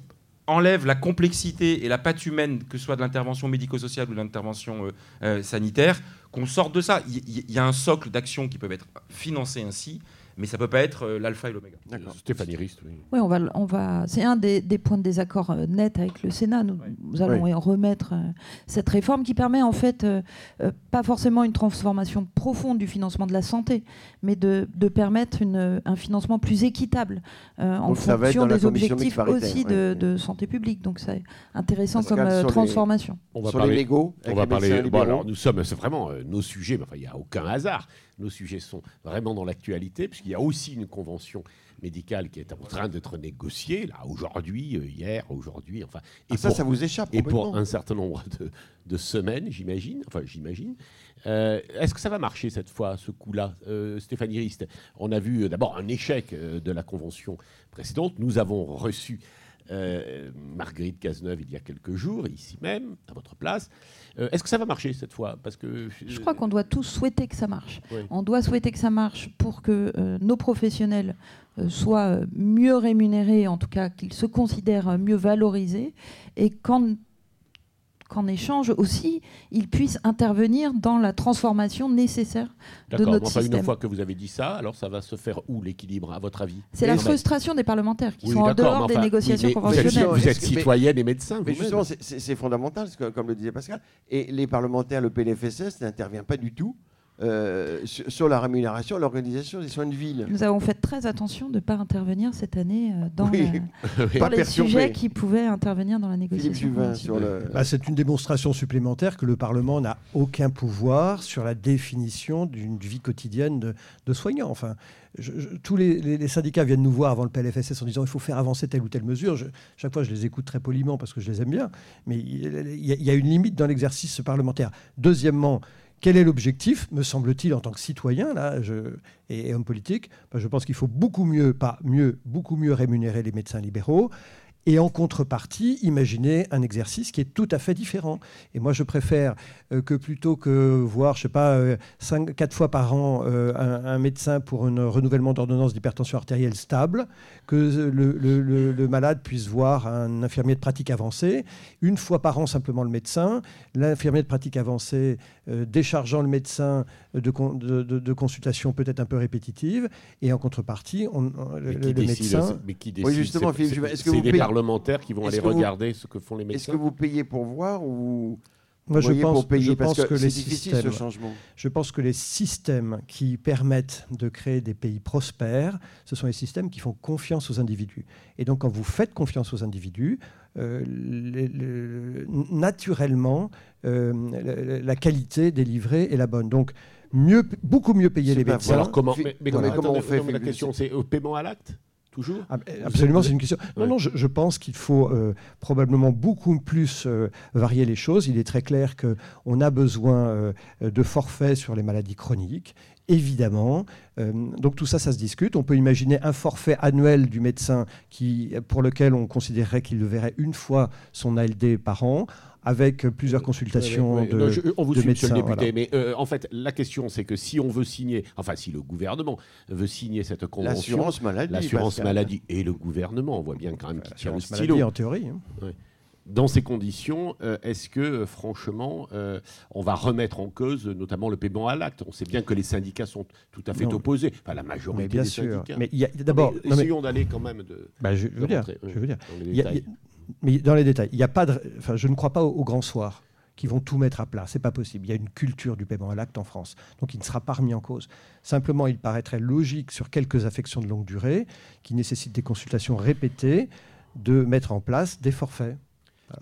enlève la complexité et la patte humaine, que ce soit de l'intervention médico-sociale ou de l'intervention euh, euh, sanitaire, qu'on sorte de ça. Il y, il y a un socle d'actions qui peuvent être financées ainsi, mais ça peut pas être euh, l'alpha et l'oméga. D'accord. Stéphanie Rist, oui. Oui, on va, on va. C'est un des, des points de désaccord euh, net avec le Sénat. Nous, nous allons Oui. y remettre euh, cette réforme qui permet en fait euh, euh, pas forcément une transformation profonde du financement de la santé, mais de, de permettre une, un financement plus équitable euh, en Donc fonction des objectifs aussi de, santé publique. Donc c'est intéressant comme euh, les- transformation. On va Sur parler, les négos, on va les parler. bon, alors, nous sommes, c'est vraiment euh, nos sujets, mais enfin, il n'y a aucun hasard. Nos sujets sont vraiment dans l'actualité, puisqu'il y a aussi une convention médicale qui est en train d'être négociée, là, aujourd'hui, euh, hier, aujourd'hui, enfin. Ah, ça, pour- ça vous échappe et pour un certain nombre de, de semaines, j'imagine. Enfin, j'imagine. Euh, Est-ce que ça va marcher cette fois, ce coup-là, euh, Stéphanie Rist On a vu d'abord un échec de la convention précédente. Nous avons reçu euh, Marguerite Cazeneuve il y a quelques jours, ici même, à votre place. Euh, Est-ce que ça va marcher cette fois? Parce que Je crois qu'on doit tous souhaiter que ça marche. Oui. On doit souhaiter que ça marche pour que euh, nos professionnels euh, soient euh, mieux rémunérés, en tout cas qu'ils se considèrent euh, mieux valorisés. Et quand, qu'en échange aussi, ils puissent intervenir dans la transformation nécessaire de notre enfin, système. une fois que vous avez dit ça, alors ça va se faire où l'équilibre, à votre avis? C'est la frustration des parlementaires qui Oui, sont en dehors des négociations oui, mais vous êtes- conventionnelles. Vous êtes, citoyenne et médecin, Mais justement, c'est- fondamental, comme le disait Pascal. Et les parlementaires, le PLFSS n'intervient pas du tout euh, sur, sur la rémunération, l'organisation des soins de ville. Nous avons fait très attention de ne pas intervenir cette année euh, dans, Oui. la- (laughs) Oui. dans Pas les perturbé. sujets qui pouvaient intervenir dans la négociation. Le. Bah, c'est une démonstration supplémentaire que le Parlement n'a aucun pouvoir sur la définition d'une vie quotidienne de, de soignants. Enfin, je- je- tous les, les- les syndicats viennent nous voir avant le PLFSS en disant il faut faire avancer telle ou telle mesure. Je- chaque fois, je les écoute très poliment parce que je les aime bien, mais il y, a- il y a une limite dans l'exercice parlementaire. Deuxièmement, quel est l'objectif, me semble-t-il, en tant que citoyen et, homme politique? Bah, Je pense qu'il faut beaucoup mieux, pas mieux, beaucoup mieux rémunérer les médecins libéraux. Et en contrepartie, imaginer un exercice qui est tout à fait différent. Et moi, je préfère euh, que plutôt que voir, je sais pas, euh, cinq, quatre fois par an euh, un, médecin pour un renouvellement d'ordonnance d'hypertension artérielle stable, que le, malade puisse voir un infirmier de pratique avancée, une fois par an simplement le médecin, l'infirmier de pratique avancée euh, déchargeant le médecin de, con- de, de- de consultations peut-être un peu répétitives, et en contrepartie, on- le, Mais le qui décide, médecin... mais qui décide justement, c'est- Philippe c'est- Juvin, est-ce que C'est vous les payez- parlementaires qui vont Est-ce aller vous- regarder ce que font les Est-ce médecins que vous payez pour voir ou Moi, vous je voyez pense, pour payer je Parce pense que, c'est les difficile systèmes, ce changement. je pense que les systèmes qui permettent de créer des pays prospères, ce sont les systèmes qui font confiance aux individus. Et donc, quand vous faites confiance aux individus, euh, les- les- naturellement, euh, la, la qualité délivrée est la bonne. Donc, mieux, beaucoup mieux payer les médecins. Alors comment, mais, comment, on fait, non, mais La question, c'est au paiement à l'acte Toujours Ah, Absolument, c'est une question. Non, Ouais. non, je, je pense qu'il faut euh, probablement beaucoup plus euh, varier les choses. Il est très clair qu'on a besoin euh, de forfaits sur les maladies chroniques, évidemment. Euh, donc tout ça, ça se discute. On peut imaginer un forfait annuel du médecin qui, pour lequel on considérerait qu'il le verrait une fois son ALD par an, avec euh, plusieurs consultations ouais, ouais. de, Non, je- on vous de suit, monsieur le médecins, député, voilà. mais euh, en fait, la question, c'est que si on veut signer, enfin, si le gouvernement veut signer cette convention, L'assurance maladie. l'assurance maladie et le gouvernement, on voit bien quand même qu'il tient le L'assurance stylo. maladie en théorie. hein. Dans ces conditions, euh, est-ce que, euh, franchement, euh, on va remettre en cause euh, notamment le paiement à l'acte? On sait bien que les syndicats sont tout à fait Non. opposés, enfin la Mais majorité bien des sûr. syndicats. Mais il y a d'abord. Mais non, mais- essayons d'aller quand même de, bah, je, je de veux dire, rentrer, je veux dire. dans les Il mais dans les détails, il y a pas enfin, je ne crois pas aux, aux grands soirs qui vont tout mettre à plat. C'est pas possible. Il y a une culture du paiement à l'acte en France, donc il ne sera pas remis en cause. Simplement, il paraîtrait logique sur quelques affections de longue durée qui nécessitent des consultations répétées de mettre en place des forfaits.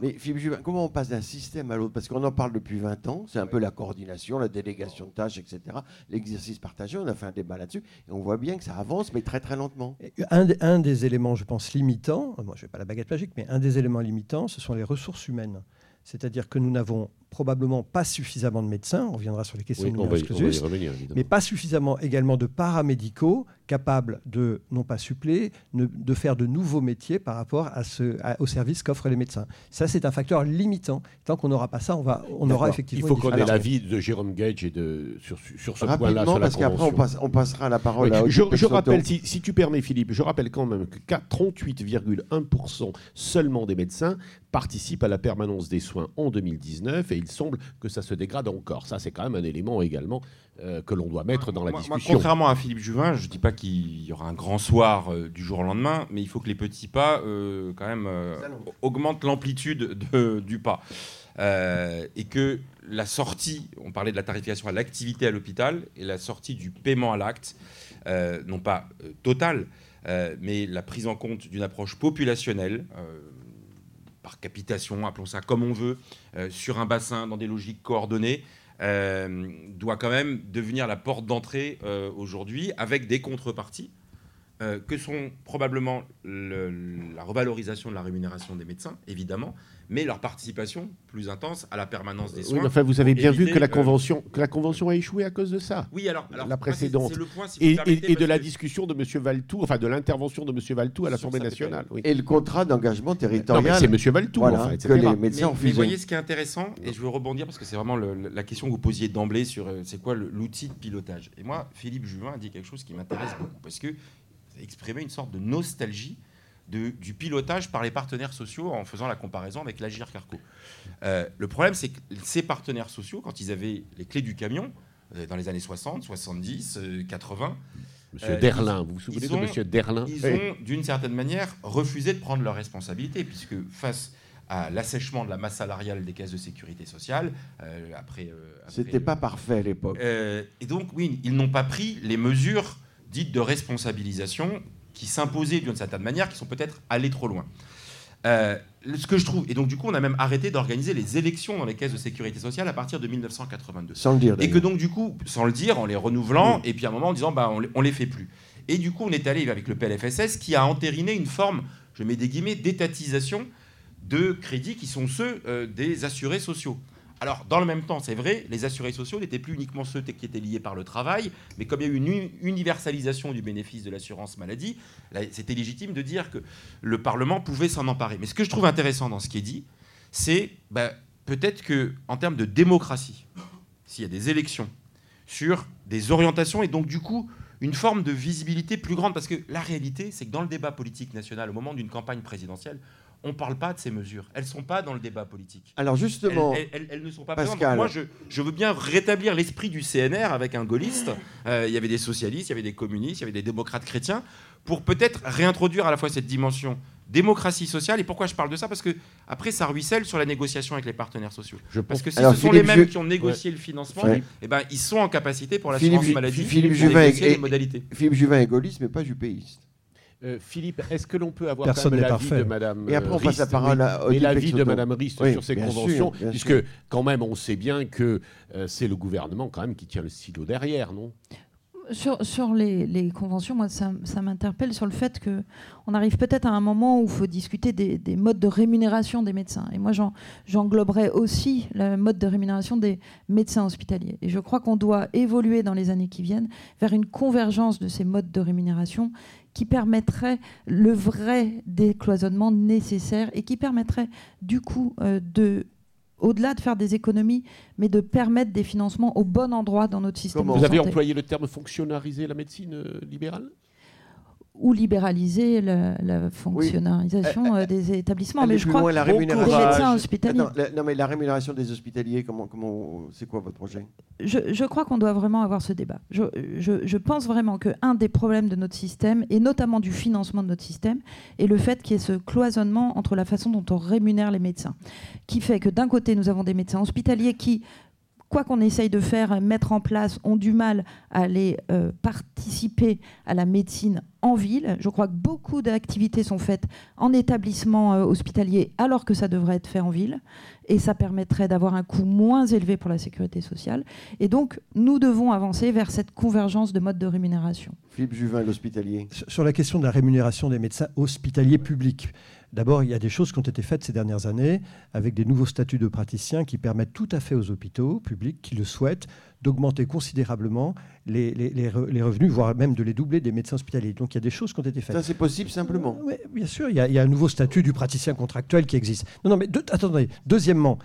Mais Philippe Juvin, comment on passe d'un système à l'autre? Parce qu'on en parle depuis 20 ans, c'est un peu la coordination, la délégation de tâches, etc. L'exercice partagé, on a fait un débat là-dessus, et on voit bien que ça avance, mais très très lentement. Un, des- un des éléments, je pense, limitants, moi je n'ai pas la baguette magique, mais un des éléments limitants, ce sont les ressources humaines. C'est-à-dire que nous n'avons probablement pas suffisamment de médecins, on reviendra sur les questions Oui, de y, revenir, évidemment. mais pas suffisamment également de paramédicaux capables de, non pas suppléer, ne- de faire de nouveaux métiers par rapport à ce, à- au service qu'offrent les médecins. Ça, c'est un facteur limitant. Tant qu'on n'aura pas ça, on, va, on aura effectivement... Il faut qu'on ait l'avis de Jérôme Gage et de, sur, sur ce point-là, parce qu'après on, convention. passe- on passera la parole Oui, à je, rappelle, si, si tu permets Philippe, je rappelle quand même que 38,1% seulement des médecins participent à la permanence des soins en 2019 et il semble que ça se dégrade encore. Ça, c'est quand même un élément également euh, que l'on doit mettre dans la Moi- moi, discussion. contrairement à Philippe Juvin, je ne dis pas qu'il y aura un grand soir euh, du jour au lendemain, mais il faut que les petits pas, euh, quand même, euh, augmentent l'amplitude de- du pas. Euh, et que la sortie, on parlait de la tarification à l'activité à l'hôpital, et la sortie du paiement à l'acte, euh, non pas euh, totale, euh, mais la prise en compte d'une approche populationnelle, euh, par capitation, appelons ça comme on veut, euh, sur un bassin, dans des logiques coordonnées, euh, doit quand même devenir la porte d'entrée euh, aujourd'hui, avec des contreparties euh, que sont probablement le- la revalorisation de la rémunération des médecins, évidemment, mais leur participation plus intense à la permanence des soins. mais enfin, vous avez bien vu que la euh, convention, que la convention a échoué à cause de ça. Oui, alors, alors La c'est- précédente. le point, si Et, permettez, et- et de la discussion de M. Valtou, enfin de l'intervention de M. Valtou à l'Assemblée nationale. Oui. Et le contrat d'engagement mais territorial, c'est M. Valtou, voilà, enfin, que les Mais, médecins ont mais voyez ce qui est intéressant, et je veux rebondir parce que c'est vraiment le- la question que vous posiez d'emblée sur euh, c'est quoi l'outil de pilotage. Et moi, Philippe Juvin a dit quelque chose qui m'intéresse beaucoup parce que exprimé une sorte de nostalgie du pilotage par les partenaires sociaux en faisant la comparaison avec l'Agir Carco. Euh, le problème, c'est que ces partenaires sociaux, quand ils avaient les clés du camion, euh, dans les années 60, 70, 80, Monsieur Derlin, vous vous souvenez de Monsieur Derlin Ils ont, d'une certaine manière, refusé de prendre leurs responsabilités, puisque face à l'assèchement de la masse salariale des caisses de sécurité sociale, après... C'était pas parfait à l'époque. et donc, oui, ils n'ont pas pris les mesures dites de responsabilisation qui s'imposaient d'une certaine manière, qui sont peut-être allés trop loin. Euh, ce que je trouve, et donc du coup, on a même arrêté d'organiser les élections dans les caisses de sécurité sociale à partir de 1982. Sans le dire. Et que donc du coup, sans le dire, en les renouvelant, et puis à un moment en disant, bah, on, les, les fait plus. Et du coup, on est allé avec le PLFSS qui a entériné une forme, je mets des guillemets, d'étatisation de crédits qui sont ceux euh, des assurés sociaux. Alors, dans le même temps, c'est vrai, les assurés sociaux n'étaient plus uniquement ceux qui étaient liés par le travail, mais comme il y a eu une universalisation du bénéfice de l'assurance maladie, c'était légitime de dire que le Parlement pouvait s'en emparer. Mais ce que je trouve intéressant dans ce qui est dit, c'est bah, peut-être que en termes de démocratie, s'il y a des élections sur des orientations et donc du coup une forme de visibilité plus grande, parce que la réalité, c'est que dans le débat politique national, au moment d'une campagne présidentielle, on ne parle pas de ces mesures. Elles ne sont pas dans le débat politique. Alors justement, elles, ne sont pas Pascal. Moi, je, veux bien rétablir l'esprit du CNR avec un gaulliste. Euh, il y avait des socialistes, il y avait des communistes, il y avait des démocrates chrétiens, pour peut-être réintroduire à la fois cette dimension démocratie sociale. Et pourquoi je parle de ça? Parce que après, ça ruisselle sur la négociation avec les partenaires sociaux. Parce que si ce sont les mêmes qui ont négocié le financement, eh ben, ils sont en capacité pour l'assurance maladie Philippe Juvin les modalités. Philippe Juvin est gaulliste, mais pas jupéiste. Euh, Philippe, est-ce que l'on peut avoir l'avis de Madame Et après, on passe la parole à l'avis de Madame Rist sur ces conventions, puisque quand même, on sait bien que euh, c'est le gouvernement quand même qui tient le silo derrière, non? Sur, les, conventions, moi, ça, m'interpelle sur le fait qu'on arrive peut-être à un moment où il faut discuter des, modes de rémunération des médecins. Et moi, j'engloberais aussi le mode de rémunération des médecins hospitaliers. Et je crois qu'on doit évoluer dans les années qui viennent vers une convergence de ces modes de rémunération qui permettrait le vrai décloisonnement nécessaire et qui permettrait du coup euh, de au-delà de faire des économies, mais de permettre des financements au bon endroit dans notre système. Vous avez employé le terme fonctionnariser la médecine euh, libérale? Ou libéraliser la, fonctionnalisation euh, des établissements. mais je crois que la rémunération des médecins hospitaliers. non, mais la rémunération des hospitaliers, comment, comment, c'est quoi votre projet? Je, crois qu'on doit vraiment avoir ce débat. Je, je pense vraiment qu'un des problèmes de notre système, et notamment du financement de notre système, est le fait qu'il y ait ce cloisonnement entre la façon dont on rémunère les médecins, qui fait que d'un côté, nous avons des médecins hospitaliers qui quoi qu'on essaye de faire, mettre en place, ont du mal à aller euh, participer à la médecine en ville. Je crois que beaucoup d'activités sont faites en établissement euh, hospitalier alors que ça devrait être fait en ville. Et ça permettrait d'avoir un coût moins élevé pour la sécurité sociale. Et donc, nous devons avancer vers cette convergence de modes de rémunération. Philippe Juvin, l'hospitalier. Sur la question de la rémunération des médecins hospitaliers publics. D'abord, il y a des choses qui ont été faites ces dernières années avec des nouveaux statuts de praticiens qui permettent tout à fait aux hôpitaux publics qui le souhaitent d'augmenter considérablement les, revenus, voire même de les doubler des médecins hospitaliers. Donc il y a des choses qui ont été faites. Ça, c'est possible simplement Oui, bien sûr, il y, a, un nouveau statut du praticien contractuel qui existe. Non, non, mais attendez, deuxièmement,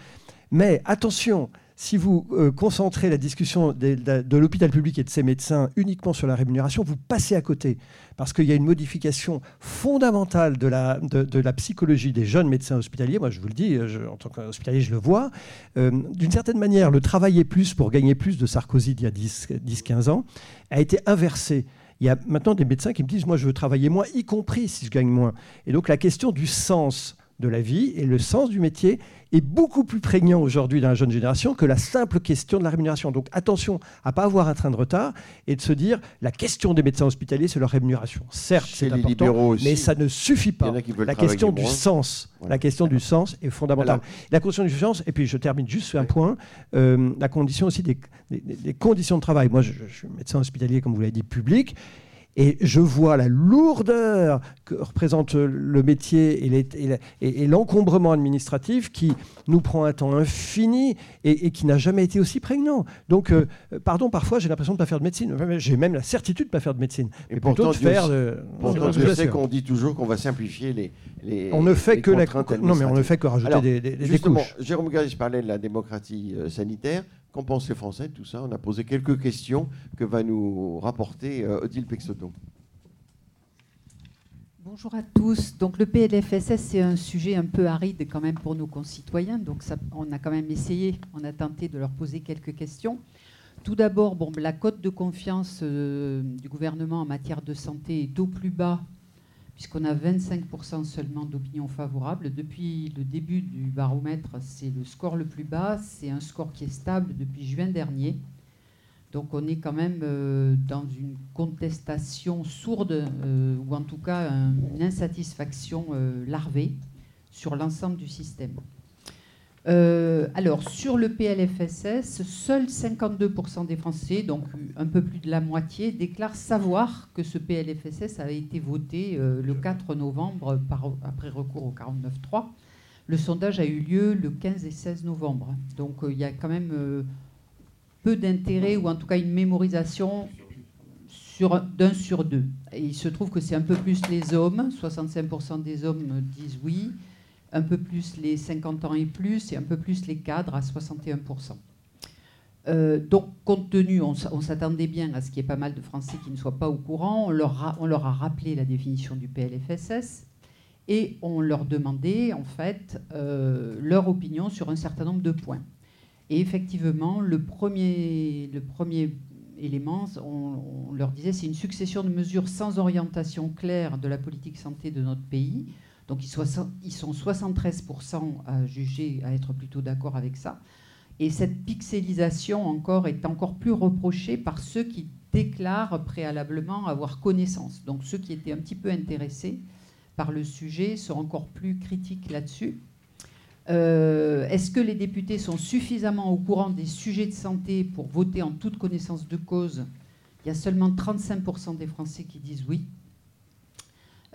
mais attention, si vous euh, concentrez la discussion de, l'hôpital public et de ses médecins uniquement sur la rémunération, vous passez à côté. Parce qu'il y a une modification fondamentale de la, psychologie des jeunes médecins hospitaliers. Moi, je vous le dis, en tant qu'hospitalier, je le vois. Euh, d'une certaine manière, le travailler plus pour gagner plus de Sarkozy d'il y a 10-15 ans a été inversé. Il y a maintenant des médecins qui me disent, moi, je veux travailler moins, y compris si je gagne moins. Et donc, la question du sens de la vie et le sens du métier est beaucoup plus prégnant aujourd'hui dans la jeune génération que la simple question de la rémunération. Donc attention à ne pas avoir un train de retard et de se dire la question des médecins hospitaliers, c'est leur rémunération. Certes, c'est important, mais ça ne suffit pas. La question du sens, la question du sens est fondamentale. la question du sens, et puis je termine juste sur un point, euh, la condition aussi des, conditions de travail. Moi, je, je suis médecin hospitalier, comme vous l'avez dit, public. Et je vois la lourdeur que représente le métier et l'encombrement administratif qui nous prend un temps infini et, qui n'a jamais été aussi prégnant. Donc, euh, pardon, parfois j'ai l'impression de ne pas faire de médecine. J'ai même la certitude de ne pas faire de médecine. Et pourtant, de faire de, je sais qu'on dit toujours qu'on va simplifier les, les On ne fait que la, non, mais on ne fait que rajouter des, des, justement, Jérôme Gage parlait de la démocratie euh, sanitaire. Qu'en pensent les Français de tout ça? On a posé quelques questions que va nous rapporter euh, Odile Pexoto. Bonjour à tous. Donc le PLFSS, c'est un sujet un peu aride quand même pour nos concitoyens. Donc ça, on a quand même essayé, on a tenté de leur poser quelques questions. Tout d'abord, bon, la cote de confiance euh, du gouvernement en matière de santé est au plus bas, puisqu'on a 25% seulement d'opinion favorable. Depuis le début du baromètre, c'est le score le plus bas. C'est un score qui est stable depuis juin dernier. Donc on est quand même euh, dans une contestation sourde, euh, ou en tout cas une insatisfaction euh, larvée sur l'ensemble du système. Alors sur le PLFSS, seuls 52% des Français, donc un peu plus de la moitié, déclarent savoir que ce PLFSS a été voté le 4 novembre après recours au 49.3. Le sondage a eu lieu le 15 et 16 novembre. Donc il y a quand même peu d'intérêt ou en tout cas une mémorisation d'un sur deux. Il se trouve que c'est un peu plus les hommes, 65% des hommes disent oui, un peu plus les 50 ans et plus, et un peu plus les cadres à 61%. Euh, donc, compte tenu, on, s'attendait bien à ce qu'il y ait pas mal de Français qui ne soient pas au courant, on leur, a, on rappelé la définition du PLFSS et on leur demandait en fait euh, leur opinion sur un certain nombre de points. Et effectivement, le premier, le premier élément, on, leur disait, c'est une succession de mesures sans orientation claire de la politique santé de notre pays. Donc ils, sont 73% à juger, à être plutôt d'accord avec ça. Et cette pixelisation encore est encore plus reprochée par ceux qui déclarent préalablement avoir connaissance. Donc ceux qui étaient un petit peu intéressés par le sujet sont encore plus critiques là-dessus. Euh, est-ce que les députés sont suffisamment au courant des sujets de santé pour voter en toute connaissance de cause? Il y a seulement 35% des Français qui disent oui.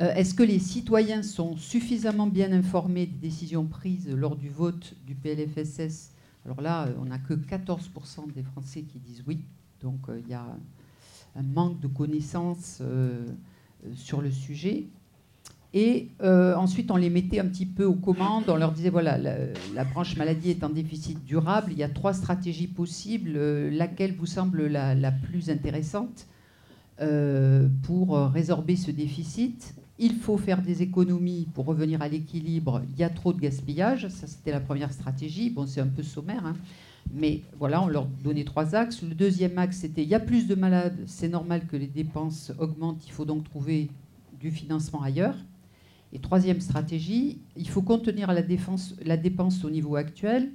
Euh, est-ce que les citoyens sont suffisamment bien informés des décisions prises lors du vote du PLFSS Alors là, on n'a que 14% des Français qui disent oui. Donc euh, il y a un manque de connaissances sur le sujet. Et euh, ensuite, on les mettait un petit peu aux commandes. On leur disait voilà, la, branche maladie est en déficit durable. Il y a trois stratégies possibles. Euh, laquelle vous semble la, plus intéressante euh, pour résorber ce déficit? Il faut faire des économies pour revenir à l'équilibre. Il y a trop de gaspillage. Ça, c'était la première stratégie. Bon, c'est un peu sommaire. Hein. Mais voilà, on leur donnait trois axes. Le deuxième axe, c'était il y a plus de malades, c'est normal que les dépenses augmentent, il faut donc trouver du financement ailleurs. Et troisième stratégie, il faut contenir la, la dépense au niveau actuel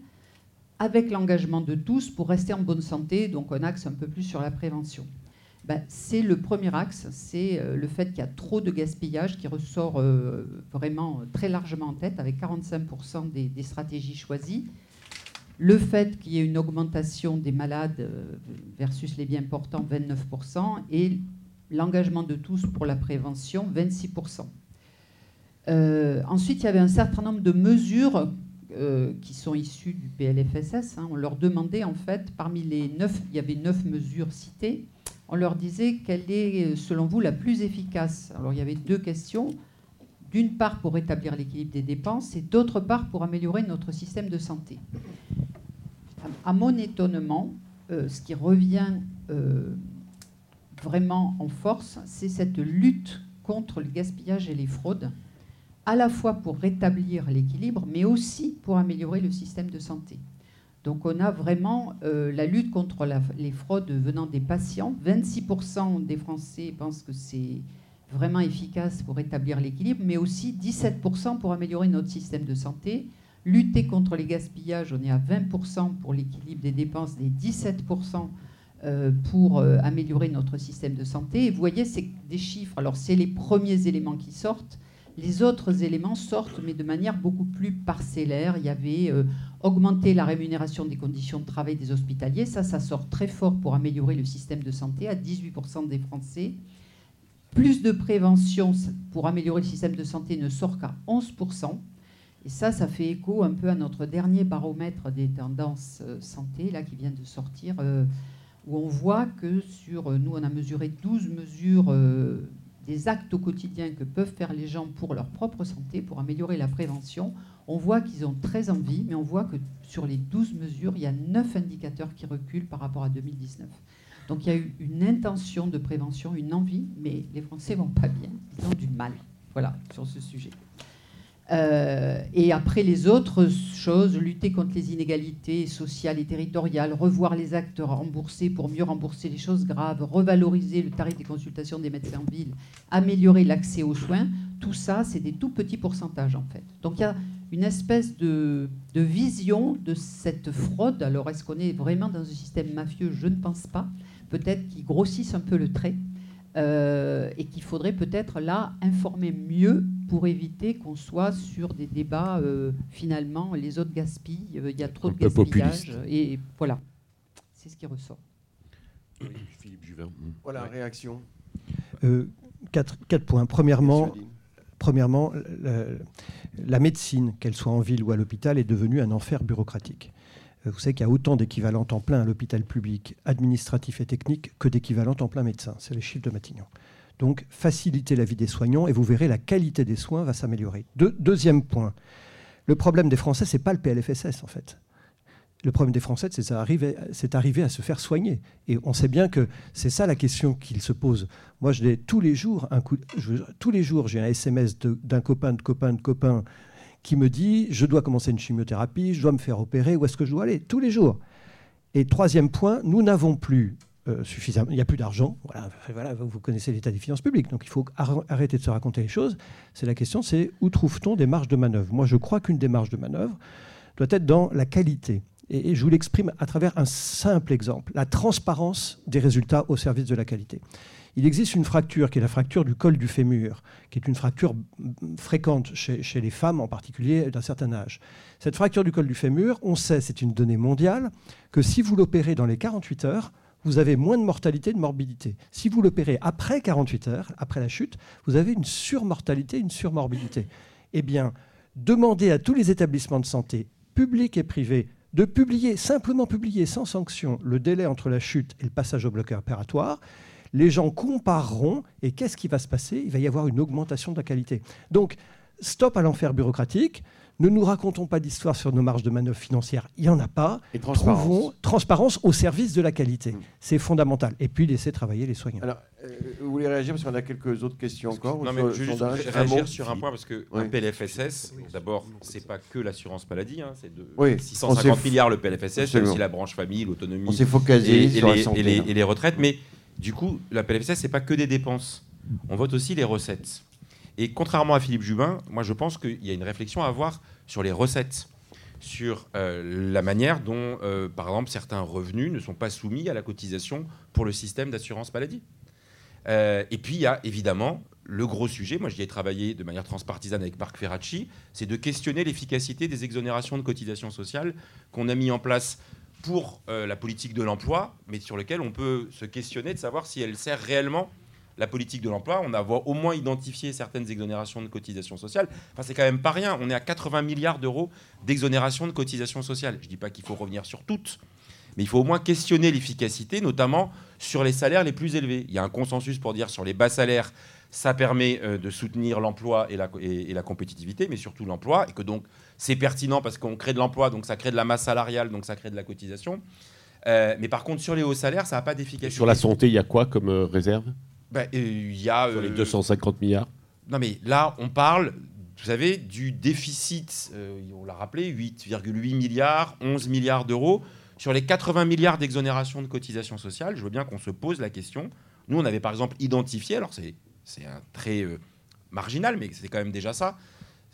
avec l'engagement de tous pour rester en bonne santé, donc un axe un peu plus sur la prévention. Ben, c'est le premier axe, c'est euh, le fait qu'il y a trop de gaspillage qui ressort euh, vraiment très largement en tête avec 45% des, stratégies choisies. Le fait qu'il y ait une augmentation des malades euh, versus les biens portants, 29%, et l'engagement de tous pour la prévention, 26%. Euh, ensuite, il y avait un certain nombre de mesures euh, qui sont issues du PLFSS. Hein. On leur demandait, en fait, parmi les neuf, il y avait neuf mesures citées, on leur disait quelle est, selon vous, la plus efficace. Alors, il y avait deux questions. D'une part, pour rétablir l'équilibre des dépenses, et d'autre part, pour améliorer notre système de santé. À mon étonnement, euh, ce qui revient vraiment en force, c'est cette lutte contre le gaspillage et les fraudes à la fois pour rétablir l'équilibre, mais aussi pour améliorer le système de santé. Donc on a vraiment euh, la lutte contre les fraudes venant des patients. 26% des Français pensent que c'est vraiment efficace pour rétablir l'équilibre, mais aussi 17% pour améliorer notre système de santé. Lutter contre les gaspillages, on est à 20% pour l'équilibre des dépenses, et 17% euh, pour euh, améliorer notre système de santé. Et vous voyez, c'est des chiffres. Alors c'est les premiers éléments qui sortent. Les autres éléments sortent, mais de manière beaucoup plus parcellaire. Il y avait euh, augmenter la rémunération des conditions de travail des hospitaliers. Ça, ça sort très fort pour améliorer le système de santé à 18% des Français. Plus de prévention pour améliorer le système de santé ne sort qu'à 11%. Et ça, ça fait écho un peu à notre dernier baromètre des tendances euh, santé, là, qui vient de sortir, euh, où on voit que sur, nous, on a mesuré 12 mesures des actes au quotidien que peuvent faire les gens pour leur propre santé, pour améliorer la prévention, on voit qu'ils ont très envie, mais on voit que sur les 12 mesures, il y a 9 indicateurs qui reculent par rapport à 2019. Donc il y a eu une intention de prévention, une envie, mais les Français vont pas bien, ils ont du mal. voilà, sur ce sujet. Euh, et après les autres choses, lutter contre les inégalités sociales et territoriales, revoir les actes remboursés pour mieux rembourser les choses graves, revaloriser le tarif des consultations des médecins en ville, améliorer l'accès aux soins, tout ça, c'est des tout petits pourcentages en fait. Donc il y a une espèce de, vision de cette fraude. Alors est-ce qu'on est vraiment dans un système mafieux? Je ne pense pas. Peut-être qu'ils grossissent un peu le trait. Euh, et qu'il faudrait peut-être là informer mieux pour éviter qu'on soit sur des débats euh, finalement les autres gaspillent, euh, il y a trop de gaspillage et voilà, c'est ce qui ressort. Philippe Juvin. Voilà, réaction. quatre, quatre, points. Premièrement, premièrement la médecine, qu'elle soit en ville ou à l'hôpital, est devenue un enfer bureaucratique. Vous savez qu'il y a autant d'équivalents temps plein à l'hôpital public, administratif et technique, que d'équivalents temps plein médecin. C'est les chiffres de Matignon. Donc, faciliter la vie des soignants et vous verrez, la qualité des soins va s'améliorer. deuxième point, le problème des Français, ce n'est pas le PLFSS en fait. Le problème des Français, c'est d'arriver à se faire soigner. Et on sait bien que c'est ça la question qu'ils se posent. Moi, je tous les jours, un coup, tous les jours, j'ai un SMS d'un copain, de copain, de copain qui me dit je dois commencer une chimiothérapie, je dois me faire opérer, où est-ce que je dois aller? Tous les jours. Et troisième point, nous n'avons plus euh, il n'y a plus d'argent. Voilà, vous connaissez l'état des finances publiques, donc il faut arrêter de se raconter les choses. C'est la question, c'est où trouve-t-on des marges de manœuvre? Moi, je crois qu'une des marges de manœuvre doit être dans la qualité. Et je vous l'exprime à travers un simple exemple la transparence des résultats au service de la qualité. Il existe une fracture qui est la fracture du col du fémur, qui est une fracture fréquente chez, les femmes, en particulier d'un certain âge. Cette fracture du col du fémur, on sait, c'est une donnée mondiale, que si vous l'opérez dans les 48 heures, vous avez moins de mortalité, de morbidité. Si vous l'opérez après 48 heures, après la chute, vous avez une surmortalité, une surmorbidité. Eh bien, demandez à tous les établissements de santé, publics et privés, de publier, simplement publier sans sanction, le délai entre la chute et le passage au bloc opératoire les gens compareront et qu'est-ce qui va se passer? Il va y avoir une augmentation de la qualité. Donc, stop à l'enfer bureaucratique. Ne nous racontons pas d'histoire sur nos marges de manœuvre financières. Il n'y en a pas. Et transparence. Trouvons transparence au service de la qualité. Mm. C'est fondamental. Et puis, laisser travailler les soignants. Alors, euh, vous voulez réagir parce qu'on a quelques autres questions encore Non, mais je vais réagir sur un point parce que PLFSS, d'abord, c'est pas que l'assurance maladie. Hein, c'est de 650 milliards le PLFSS, c'est aussi la branche famille, l'autonomie. et, les, et les retraites. Mais du coup, la PLFSS, c'est pas que des dépenses. On vote aussi les recettes. Et contrairement à Philippe Jubin, moi je pense qu'il y a une réflexion à avoir sur les recettes, sur euh, la manière dont, euh, par exemple, certains revenus ne sont pas soumis à la cotisation pour le système d'assurance maladie. Euh, et puis il y a évidemment le gros sujet, moi j'y ai travaillé de manière transpartisane avec Marc Ferracci, c'est de questionner l'efficacité des exonérations de cotisations sociales qu'on a mis en place pour la politique de l'emploi, mais sur lequel on peut se questionner de savoir si elle sert réellement la politique de l'emploi. On a au moins identifié certaines exonérations de cotisations sociales. Enfin, c'est quand même pas rien. On est à 80 milliards d'euros d'exonérations de cotisations sociales. Je ne dis pas qu'il faut revenir sur toutes, mais il faut au moins questionner l'efficacité, notamment sur les salaires les plus élevés. Il y a un consensus pour dire sur les bas salaires, ça permet euh, de soutenir l'emploi et la, et la compétitivité, mais surtout l'emploi, et que donc c'est pertinent parce qu'on crée de l'emploi, donc ça crée de la masse salariale, donc ça crée de la cotisation. Euh, mais par contre, sur les hauts salaires, ça n'a pas d'efficacité. Sur la santé, il y a quoi comme euh, réserve? Il y a. Sur les 250 milliards Non, mais là, on parle, vous savez, du déficit, on l'a rappelé, 8,8 milliards, 11 milliards d'euros. Sur les 80 milliards d'exonération de cotisations sociales, je veux bien qu'on se pose la question. Nous, on avait par exemple identifié, alors c'est c'est un trait euh, marginal, mais c'est quand même déjà ça,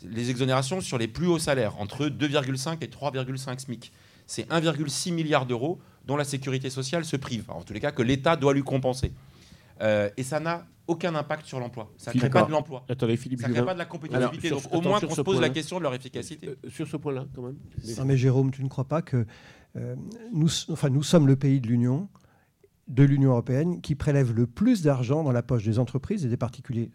les exonérations sur les plus hauts salaires, entre 2,5 et 3,5 SMIC. C'est 1,6 milliard d'euros dont la sécurité sociale se prive, en tous les cas que l'État doit lui compenser. Euh, et ça n'a aucun impact sur l'emploi. Ça ne crée pas de l'emploi. Attendez, Philippe ça ne crée pas de la compétitivité. Donc au moins qu'on se pose la question de leur efficacité. Euh, sur ce point-là, quand même. Non, mais Jérôme, tu ne crois pas que nous, enfin, nous sommes le pays de l'Union de l'Union européenne qui prélève le plus d'argent dans la poche des entreprises et des particuliers.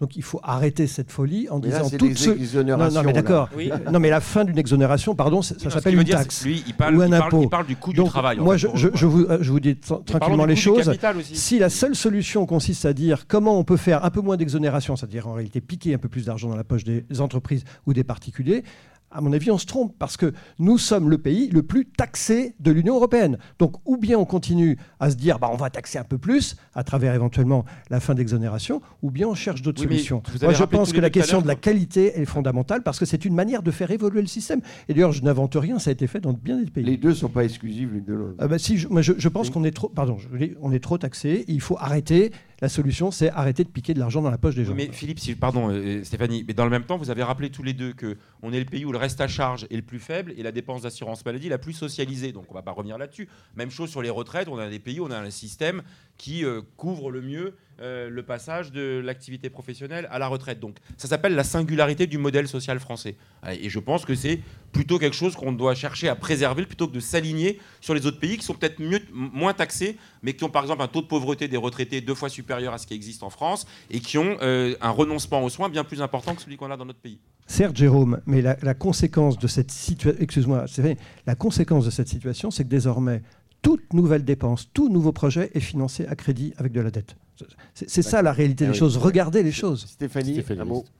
Donc il faut arrêter cette folie en disant toutes ce... Non, non, mais d'accord. Non, mais la fin d'une exonération, pardon, ça, s'appelle une taxe lui, il parle, ou un il impôt. il parle du coût du travail. Moi, je, je, vous, je, vous, dis tranquillement les choses. Si la seule solution consiste à dire comment on peut faire un peu moins d'exonération, c'est-à-dire en réalité piquer un peu plus d'argent dans la poche des entreprises ou des particuliers, à mon avis, on se trompe parce que nous sommes le pays le plus taxé de l'Union européenne. Donc, ou bien on continue à se dire, bah, on va taxer un peu plus à travers éventuellement la fin d'exonération, ou bien on cherche d'autres solutions. Moi, je pense que la question de la qualité est fondamentale parce que c'est une manière de faire évoluer le système. Et d'ailleurs, je n'invente rien, ça a été fait dans bien des pays. Les deux ne sont pas exclusifs l'une de l'autre. Ah bah si, je, moi, je, pense qu'on est trop, pardon, on est trop taxé. Il faut arrêter la solution, c'est arrêter de piquer de l'argent dans la poche des gens. mais Philippe, pardon, euh, Stéphanie, mais dans le même temps, vous avez rappelé tous les deux que on est le pays où le reste à charge est le plus faible et la dépense d'assurance maladie la plus socialisée. Donc on va pas revenir là-dessus. Même chose sur les retraites. On a des pays où on a un système qui euh, couvre le mieux euh, le passage de l'activité professionnelle à la retraite. Donc ça s'appelle la singularité du modèle social français. Et je pense que c'est plutôt quelque chose qu'on doit chercher à préserver plutôt que de s'aligner sur les autres pays qui sont peut-être moins taxés, mais qui ont par exemple un taux de pauvreté des retraités deux fois supérieur à ce qui existe en France et qui ont euh, un renoncement aux soins bien plus important que celui qu'on a dans notre pays. Certes, Jérôme, mais la, conséquence de cette situation, excuse-moi, la conséquence de cette situation, c'est que désormais, toute nouvelle dépense, tout nouveau projet est financé à crédit avec de la dette. C'est ça la réalité ah des choses. Regardez les choses. Stéphanie,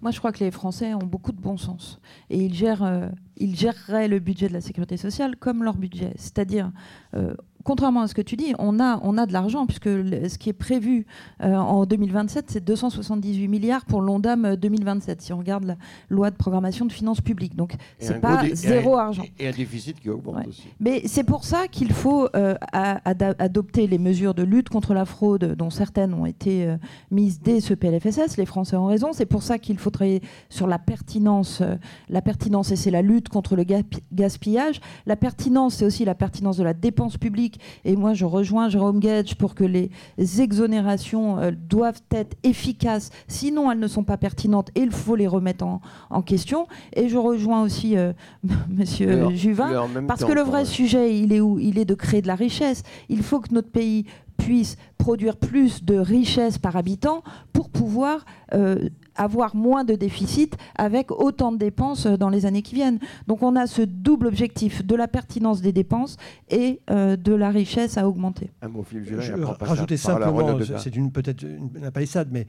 Moi, je crois que les Français ont beaucoup de bon sens. Et ils, gèrent, euh, ils géreraient le budget de la sécurité sociale comme leur budget. C'est-à-dire, euh, contrairement à ce que tu dis, on a, on a de l'argent, puisque ce qui est prévu euh, en 2027, c'est 278 milliards pour l'ONDAM 2027, si on regarde la loi de programmation de finances publiques. Donc, c'est pas zéro argent. Et un déficit qui augmente aussi. Mais c'est pour ça qu'il faut euh, adopter les mesures de lutte contre la fraude, dont certaines ont été euh, mises dès ce PLFSS. Les Français ont raison. C'est pour ça qu'il faut travailler sur la pertinence. la pertinence, et c'est la lutte contre le gaspillage. La pertinence, c'est aussi la pertinence de la dépense publique et moi, je rejoins Jérôme Gage pour que les exonérations euh, doivent être efficaces. Sinon, elles ne sont pas pertinentes et il faut les remettre en, question. Et je rejoins aussi euh, (laughs) Monsieur Juvin, parce que le vrai sujet, il est où? Il est de créer de la richesse. Il faut que notre pays puisse produire plus de richesse par habitant pour pouvoir euh, avoir moins de déficit avec autant de dépenses dans les années qui viennent. Donc on a ce double objectif de la pertinence des dépenses et euh, de la richesse à augmenter. Un mot, Philippe Je rajouter simplement, c'est une peut-être une palissade, mais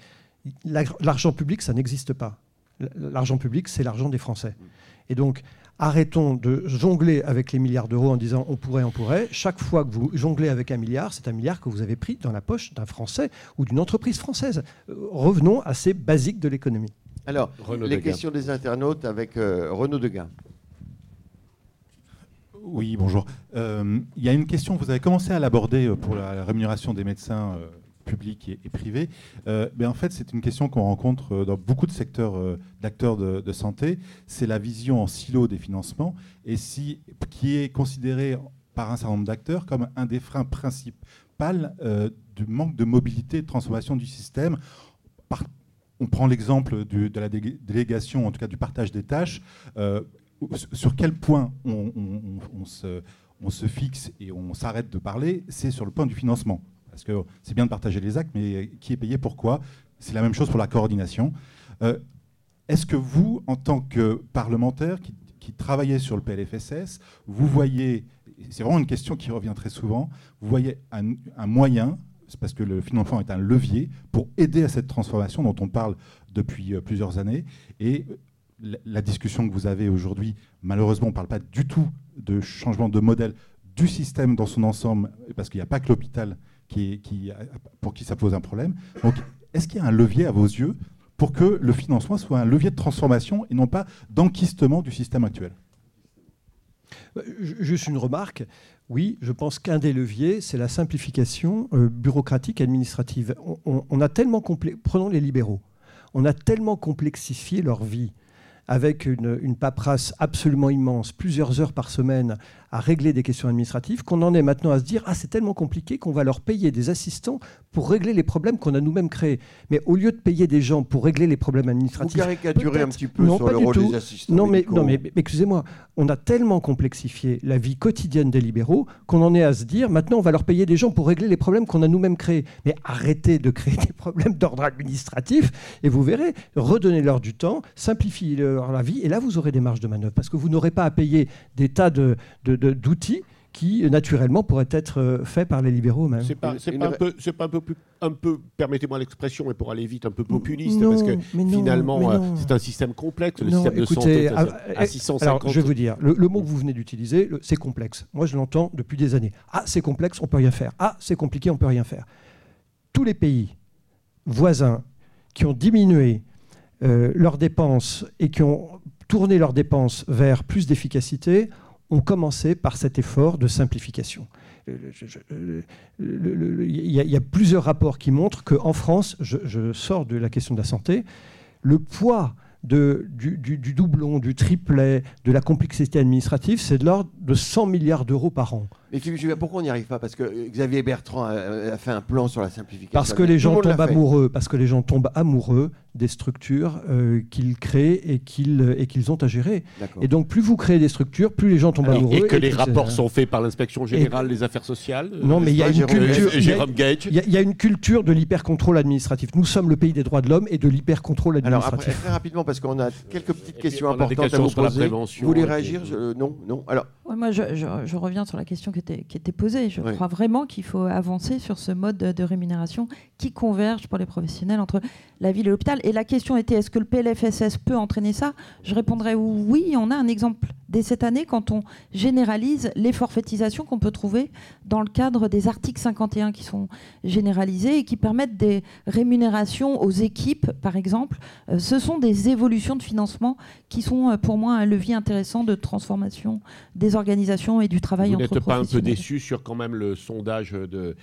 l'argent public, ça n'existe pas. L'argent public, c'est l'argent des Français. Mm. Et donc, arrêtons de jongler avec les milliards d'euros en disant on pourrait, on pourrait. Chaque fois que vous jonglez avec un milliard, c'est un milliard que vous avez pris dans la poche d'un Français ou d'une entreprise française. Euh, revenons à ces basiques de l'économie. Alors, les questions des internautes avec euh, Renaud Degas. Oui, bonjour. Euh, il y a une question, vous avez commencé à l'aborder pour la rémunération des médecins public et, privé. Euh, en fait, c'est une question qu'on rencontre euh, dans beaucoup de secteurs euh, d'acteurs de, santé. C'est la vision en silo des financements et qui est considérée par un certain nombre d'acteurs comme un des freins principaux du manque de mobilité et de transformation du système. on prend l'exemple de la délégation, en tout cas du partage des tâches. sur quel point on se fixe et on s'arrête de parler, c'est sur le point du financement. Parce que c'est bien de partager les actes, mais qui est payé pourquoi? C'est la même chose pour la coordination. Euh, est-ce que vous, en tant que parlementaire qui, travaillez sur le PLFSS, vous voyez, c'est vraiment une question qui revient très souvent, vous voyez un, moyen, c'est parce que le financement est un levier, pour aider à cette transformation dont on parle depuis euh, plusieurs années. Et la discussion que vous avez aujourd'hui, malheureusement, on ne parle pas du tout de changement de modèle du système dans son ensemble, parce qu'il n'y a pas que l'hôpital pour qui ça pose un problème. Donc, est-ce qu'il y a un levier à vos yeux pour que le financement soit un levier de transformation et non pas d'enquistement du système actuel? Juste une remarque. Oui, je pense qu'un des leviers, c'est la simplification euh, bureaucratique administrative. On, a tellement prenons les libéraux, on a tellement complexifié leur vie avec une, une paperasse absolument immense, plusieurs heures par semaine, à régler des questions administratives, qu'on en est maintenant à se dire ah c'est tellement compliqué qu'on va leur payer des assistants pour régler les problèmes qu'on a nous-mêmes créés. Mais au lieu de payer des gens pour régler les problèmes administratifs, vous caricaturez un petit peu sur le rôle des assistants. Non mais, non mais, excusez-moi, on a tellement complexifié la vie quotidienne des libéraux qu'on en est à se dire maintenant on va leur payer des gens pour régler les problèmes qu'on a nous-mêmes créés. Mais arrêtez de créer (laughs) des problèmes d'ordre administratif et vous verrez, redonnez-leur du temps, simplifiez leur la vie et là vous aurez des marges de manœuvre parce que vous n'aurez pas à payer des tas de d'outils qui naturellement pourrait être euh, fait par les libéraux même. C'est pas, un peu, c'est pas un peu, plus- un peu permettez-moi l'expression, et pour aller vite, un peu populiste, Non, parce que mais non, finalement, mais euh, c'est un système complexe, le Non, système de santé. ah, à eh, 650. Alors, je vais vous dire, le, le mot que vous venez d'utiliser, le- c'est complexe. Moi, je l'entends depuis des années. Ah, c'est complexe, on peut rien faire. Ah, c'est compliqué, on peut rien faire. Tous les pays voisins qui ont diminué euh, leurs dépenses et qui ont tourné leurs dépenses vers plus d'efficacité ont commencé par cet effort de simplification. Il y, a- plusieurs rapports qui montrent qu'en France, je, sors de la question de la santé, le poids du- du doublon, du triplet, de la complexité administrative, c'est de l'ordre de 100 milliards d'euros par an. Pourquoi on n'y arrive pas Parce que euh, Xavier Bertrand a, a fait un plan sur la simplification. Parce que les le gens tombent amoureux, parce que les gens tombent amoureux des structures euh, qu'ils créent et qu'ils et qu'ils ont à gérer. Et donc, plus vous créez des structures, plus les gens tombent amoureux. et que les rapports euh, sont faits par l'inspection générale des affaires sociales. Non, mais il y a une culture. Euh, il y a- Jérôme Gage. Il y, a- il y a une culture de l'hyper-contrôle administratif. Nous sommes le pays des droits de l'homme et de l'hyper-contrôle Alors après, administratif. très rapidement, parce qu'on a quelques petites questions importantes à vous sur la poser. prévention, Vous voulez réagir Je- euh, Non, non. Alors, Ouais, moi, je, je- je reviens sur la question qui était, qui était posée. Je Oui. crois vraiment qu'il faut avancer sur ce mode de, de rémunération qui converge pour les professionnels entre la ville et l'hôpital. Et la question était est-ce que le PLFSS peut entraîner ça? Je répondrais oui. On a un exemple dès cette année quand on généralise les forfaitisations qu'on peut trouver dans le cadre des articles 51 qui sont généralisés et qui permettent des rémunérations aux équipes, par exemple. Euh, ce sont des évolutions de financement qui sont euh, pour moi un levier intéressant de transformation des organisations et du travail Vous entre n'êtes pas un peu déçu sur quand même le sondage de,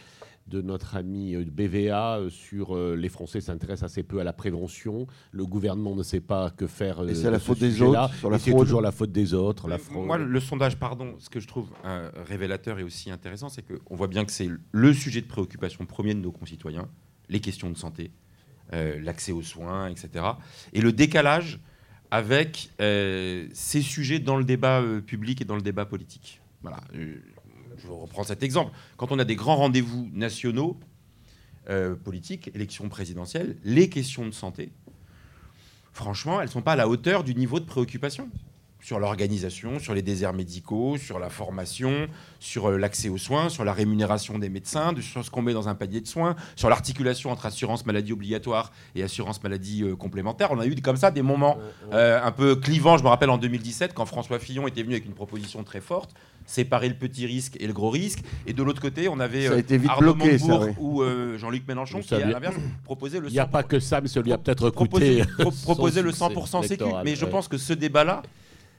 de notre ami euh, BVA euh, sur euh, les Français s'intéressent assez peu à la prévention, le gouvernement ne sait pas que faire. euh, Et c'est la faute des autres, c'est toujours la faute des autres, la fraude. Moi, le sondage, pardon, ce que je trouve euh, révélateur et aussi intéressant, c'est qu'on voit bien que c'est le sujet de préoccupation premier de nos concitoyens, les questions de santé, euh, l'accès aux soins, etc. Et le décalage avec euh, ces sujets dans le débat euh, public et dans le débat politique. Voilà. Je reprends cet exemple. Quand on a des grands rendez-vous nationaux, euh, politiques, élections présidentielles, les questions de santé, franchement, elles ne sont pas à la hauteur du niveau de préoccupation sur l'organisation, sur les déserts médicaux, sur la formation, sur euh, l'accès aux soins, sur la rémunération des médecins, de- sur ce qu'on met dans un panier de soins, sur l'articulation entre assurance maladie obligatoire et assurance maladie euh, complémentaire. On a eu comme ça des moments euh, un peu clivants. Je me rappelle en 2017 quand François Fillon était venu avec une proposition très forte, séparer le petit risque et le gros risque. Et de l'autre côté, on avait Ça a euh, été vite Arnaud bloqué, ça, oui. ou euh, Jean-Luc Mélenchon qui, à l'inverse, proposait le Il n'y a 100%. pas que ça, mais ça lui a peut-être coûté. pro- (laughs) son proposer le succès 100% sécu. Mais je ouais. pense que ce débat-là,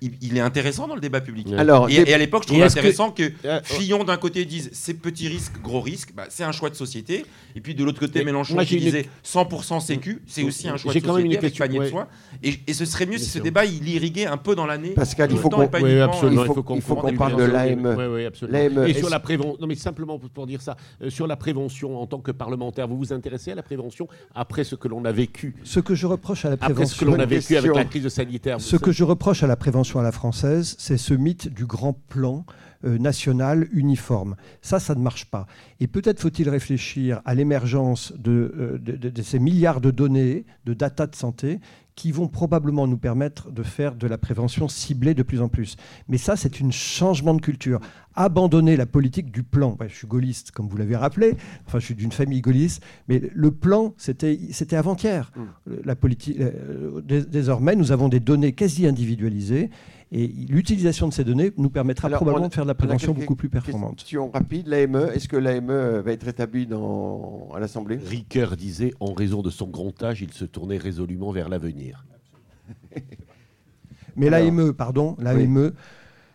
il, il est intéressant dans le débat public. Ouais. alors Et, à l'époque, je trouvais est-ce que- intéressant que, Euh, Fillon d'un côté dise c'est petit risque, gros risque, bah, c'est un choix de société. Et puis de l'autre côté, Mais Mélenchon moi, qui une- disait 100% sécu, c'est aussi un choix de J'ai quand même société une avec panier de ouais. soins. Et, et ce serait mieux si ce débat il irriguait un peu dans l'année. Pascal, il faut qu'on- Oui, euh, il faut- il faut qu'on parle de l'AME. Et sur la prévention, non mais simplement pour- dire ça, euh, sur la prévention en tant que parlementaire, vous vous intéressez à la prévention après ce que l'on a vécu, Ce que je reproche à la après ce que prévention, l'on a vécu avec la crise sanitaire. ce que je reproche à la prévention à la française, c'est ce mythe du grand plan euh, national uniforme. Ça, ça ne marche pas. Et peut-être faut-il réfléchir à l'émergence de, euh, ces milliards de données, de data de santé, qui vont probablement nous permettre de faire de la prévention ciblée de plus en plus. Mais ça, c'est un changement de culture. Abandonner la politique du plan. Ouais, je suis gaulliste, comme vous l'avez rappelé. Enfin, je suis d'une famille gaulliste. Mais le plan, c'était avant-hier. La politique. euh, dés- désormais, nous avons des données quasi individualisées. Et l'utilisation de ces données nous permettra Alors, probablement a- de faire de la prévention beaucoup plus performante. Question rapide, l'AME, est-ce que l'AME va être établi dans, à l'Assemblée? Ricoeur disait, en raison de son grand âge, il se tournait résolument vers l'avenir. (laughs) Mais l'AME, pardon, l'AME,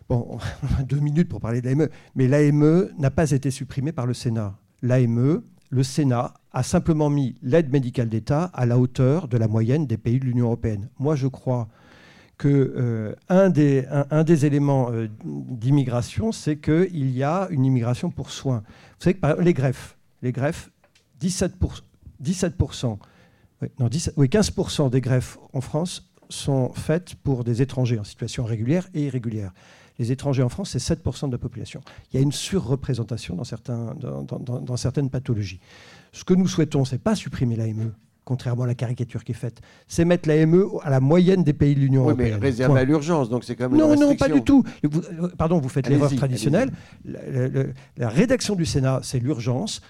bon, (laughs) on a deux minutes pour parler de l'AME, mais l'AME n'a pas été supprimée par le Sénat. L'AME, le Sénat a simplement mis l'aide médicale d'État à la hauteur de la moyenne des pays de l'Union européenne. Moi, je crois que euh, un, des, éléments euh, d'immigration, c'est qu'il y a une immigration pour soins. Vous savez que par exemple, les greffes, les greffes, 17%, 17% oui, non, 10 oui, 15% des greffes en France sont faites pour des étrangers en situation régulière et irrégulière. Les étrangers en France, c'est 7% de la population. Il y a une surreprésentation dans, dans, certaines pathologies. Ce que nous souhaitons, ce n'est pas supprimer l'AME, contrairement à la caricature qui est faite. C'est mettre la ME à la moyenne des pays de l'Union Oui, mais européenne. réservé Point. à l'urgence, donc c'est quand même Non, une non, pas du tout. Vous- euh, pardon, vous faites l'erreur traditionnelle. La, la- la rédaction du Sénat, c'est l'urgence.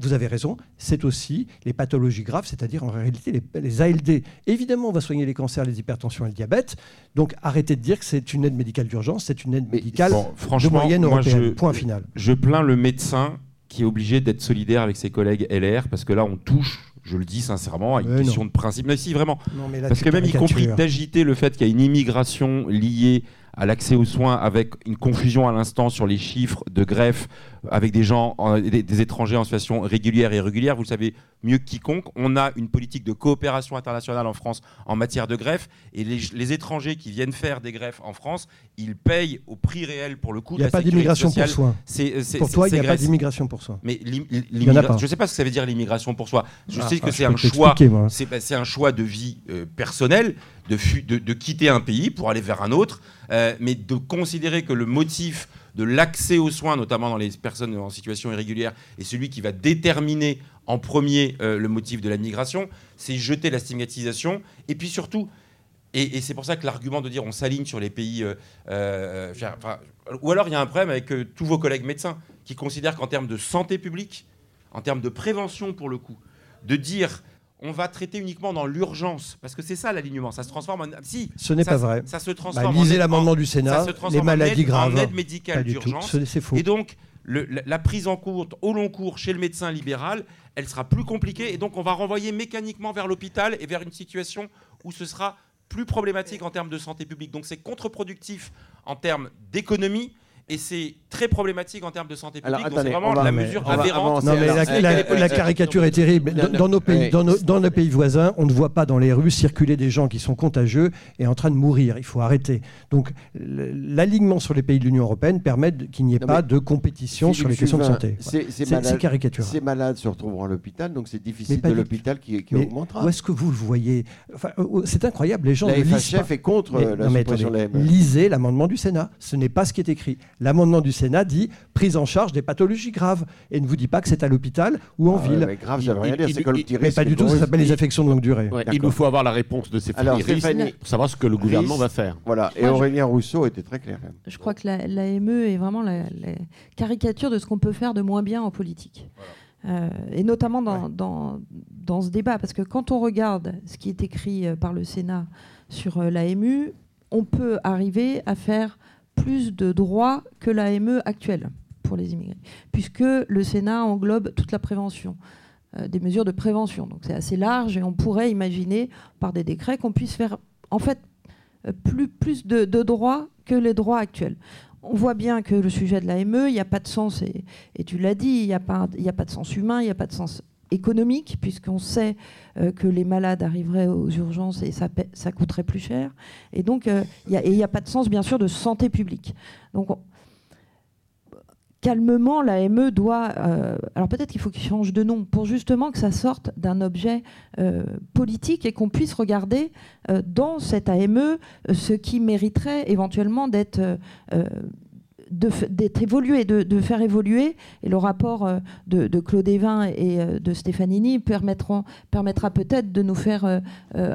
Vous avez raison, c'est aussi les pathologies graves, c'est-à-dire en réalité les, les ALD. Évidemment, on va soigner les cancers, les hypertensions et le diabète. Donc arrêtez de dire que c'est une aide médicale d'urgence, c'est une aide Mais médicale Bon, de moyenne moi, européenne. je- Point final. Je plains le médecin qui est obligé d'être solidaire avec ses collègues LR parce que là, on touche, je le dis sincèrement, à une Mais question de principe. Mais si, vraiment. Non, mais là, Parce que même y compris d'agiter le fait qu'il y a une immigration liée à l'accès aux soins avec une confusion à l'instant sur les chiffres de greffe avec des gens, en- des, des étrangers en situation régulière et irrégulière, vous le savez mieux que quiconque. On a une politique de coopération internationale en France en matière de greffe et les, les étrangers qui viennent faire des greffes en France, ils payent au prix réel pour le coût Il n'y a la pas d'immigration pour soi. Pour toi, il n'y a pas d'immigration pour soi. Mais en a pas. je ne sais pas ce que ça veut dire l'immigration pour soi. Je Ah, sais que ah, c'est un choix c'est bah, un choix de vie euh, personnel, de, de, de quitter un pays pour aller vers un autre, euh, mais de considérer que le motif de l'accès aux soins, notamment dans les personnes en situation irrégulière, est celui qui va déterminer en premier euh, le motif de la migration, c'est jeter la stigmatisation, et puis surtout, et, c'est pour ça que l'argument de dire on s'aligne sur les pays, euh, euh, ou alors il y a un problème avec euh, tous vos collègues médecins qui considèrent qu'en termes de santé publique, en termes de prévention pour le coup, de dire on va traiter uniquement dans l'urgence, parce que c'est ça l'alignement, ça se transforme en... Si, Ce n'est pas vrai. Ça se Bah, transforme en lisez l'amendement en- du ça Sénat, les transforme en maladies aide- graves. En aide médicale d'urgence. C'est faux. Et donc, le- la, la prise en cours au long cours chez le médecin libéral, elle sera plus compliquée. Et donc, on va renvoyer mécaniquement vers l'hôpital et vers une situation où ce sera plus problématique en termes de santé publique. Donc, c'est contre-productif en termes d'économie. Et c'est très problématique en termes de santé publique. Alors, donc c'est vraiment la mesure aberrante. avancer. Non, mais la, caricature est terrible. Dans, nos pays, dans, nos, dans nos pays voisins, on ne voit pas dans les rues circuler des gens qui sont contagieux et en train de mourir. Il faut arrêter. Donc, l'alignement sur les pays de l'Union européenne permet qu'il n'y ait Non, pas de compétition sur les questions de santé. Voilà. Ces, ces C'est malades, c'est caricatural. ces malades se retrouveront à l'hôpital, donc c'est Mais difficile pas de l'hôpital qui, qui Mais augmentera. Où est-ce que vous le voyez Enfin, euh, C'est incroyable. Les gens La ne lisent pas. Est contre Mais- euh, la non, mais suppression attendez, de la lisez l'amendement du Sénat. Ce n'est pas ce qui est écrit. L'amendement du Sénat dit prise en charge des pathologies graves et ne vous dit pas que c'est à l'hôpital ou en Ah ville. mais grave, ça veut Il- rien dire, il- c'est le petit risque pas du tout, ça s'appelle les affections de longue durée. Ouais, il nous faut avoir la réponse de ces Alors, Stéphanie- pour savoir ce que le gouvernement Risque. va faire. Voilà, et Moi, je- Aurélien Rousseau était très clair. Je crois que la, la ME est vraiment la, la caricature de ce qu'on peut faire de moins bien en politique. Euh, et notamment dans, dans, dans ce débat, parce que quand on regarde ce qui est écrit euh, par le Sénat sur euh, l'AMU, on peut arriver à faire plus de droits que l'AME actuelle pour les immigrés, puisque le Sénat englobe toute la prévention, euh, des mesures de prévention. Donc c'est assez large et on pourrait imaginer par des décrets qu'on puisse faire en fait euh, plus, de, droits que les droits actuels. On voit bien que le sujet de l'AME, il n'y a pas de sens, et, tu l'as dit, il n'y a pas de sens humain, il n'y a pas de sens économique, puisqu'on sait euh, que les malades arriveraient aux urgences et ça, ça coûterait plus cher. Et donc, euh, il n'y a pas de sens, bien sûr, de santé publique. Donc, on- calmement, l'AME doit... euh, alors peut-être qu'il faut qu'il change de nom, pour justement que ça sorte d'un objet politique et qu'on puisse regarder dans cette AME ce qui mériterait éventuellement d'être d'être évolué, de, de faire évoluer. Et le rapport euh, de, de Claude Evin et euh, de Stefanini permettront, permettra peut-être de nous faire euh,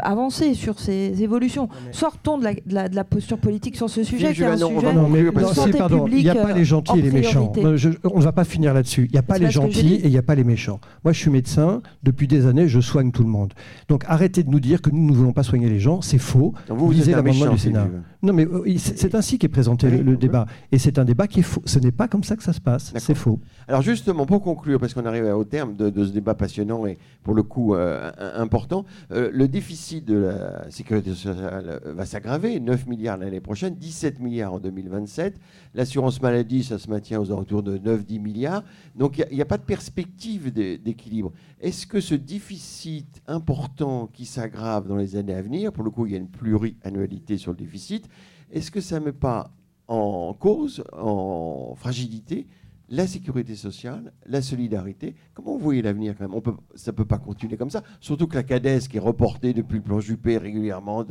avancer sur ces évolutions. Sortons de la, de la- de la posture politique sur ce sujet, Philippe qui est un Juvin, non, on va sujet... Non, mais conclure, parce non, que- si, santé pardon, il n'y a pas les gentils et les méchants. je- on ne va pas finir là-dessus. Il n'y a pas les gentils et il n'y a pas les méchants. Moi, je suis médecin. Depuis des années, je soigne tout le monde. Donc arrêtez de nous dire que nous ne voulons pas soigner les gens. C'est faux. Vous, vous Lisez l'amendement du Sénat. Non, mais euh, c'est ainsi qu'est présenté Oui, le, débat. Et c'est un débat qui est faux. Ce n'est pas comme ça que ça se passe. C'est faux. Alors justement, pour conclure, parce qu'on arrive au terme de, de ce débat passionnant et pour le coup euh, important, euh, le déficit de la sécurité sociale va s'aggraver, 9 milliards l'année prochaine, 17 milliards en 2027. L'assurance maladie, ça se maintient aux alentours de 9-10 milliards. Donc il n'y a, pas de perspective d'é- d'équilibre. Est-ce que ce déficit important qui s'aggrave dans les années à venir, pour le coup il y a une pluriannualité sur le déficit, est-ce que ça ne met pas en cause, en fragilité, la sécurité sociale, la solidarité? Comment vous voyez l'avenir quand même? On Ça ne peut pas continuer comme ça. Surtout que la CADES, qui est reportée depuis le plan Juppé régulièrement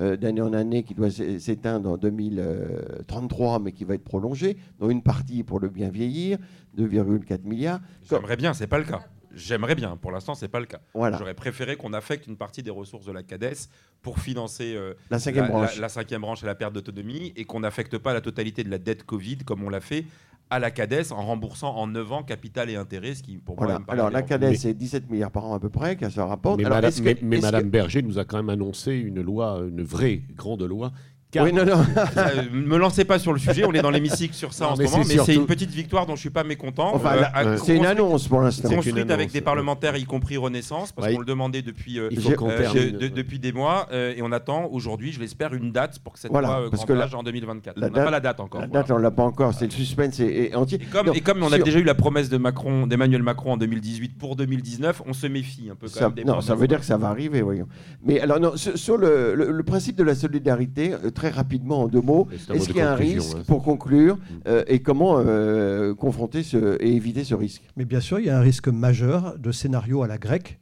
euh, d'année en année, qui doit s'é- s'éteindre en 2033, mais qui va être prolongée, dont une partie pour le bien vieillir, 2,4 milliards. J'aimerais bien, c'est pas le cas. J'aimerais bien. Pour l'instant, c'est pas le cas. Voilà. J'aurais préféré qu'on affecte une partie des ressources de la CADES pour financer euh, La cinquième la, branche. la- la cinquième branche et la perte d'autonomie et qu'on n'affecte pas la totalité de la dette Covid comme on l'a fait à la CADES en remboursant en 9 ans capital et intérêt, ce qui pour Voilà. moi me paraît Alors, la. CADES, c'est 17 milliards par an à peu près, qu'elle se rapporte. Mais, Alors, Madame, est-ce que- mais- mais que- Madame Berger nous a quand même annoncé une loi, une vraie grande loi. Car- Oui, non, non. (laughs) Me lancez pas sur le sujet, on est dans l'hémicycle sur ça Non, en ce moment, mais c'est une petite victoire dont je suis pas mécontent. Enfin, Euh, c'est une annonce pour l'instant. Construite avec annonce, des parlementaires, y compris Renaissance, parce Ouais. qu'on le demandait depuis, euh, euh, de- depuis des mois, et on attend aujourd'hui, je l'espère, une date pour que cette Voilà, loi parce grand que la- âge en 2024. la on n'a pas la date encore. La voilà. date, on l'a pas encore. C'est le suspense entier. Et comme, Donc, et comme on a sur- déjà eu la promesse de Macron, d'Emmanuel Macron en 2018 pour 2019, on se méfie un peu quand même non, ça veut dire que ça va arriver, voyons. Mais alors, sur, le, principe de la solidarité, très rapidement, en deux mots, est-ce qu'il y a un risque, hein. pour conclure, euh, et comment euh, confronter ce, et éviter ce risque? Mais bien sûr, il y a un risque majeur de scénario à la grecque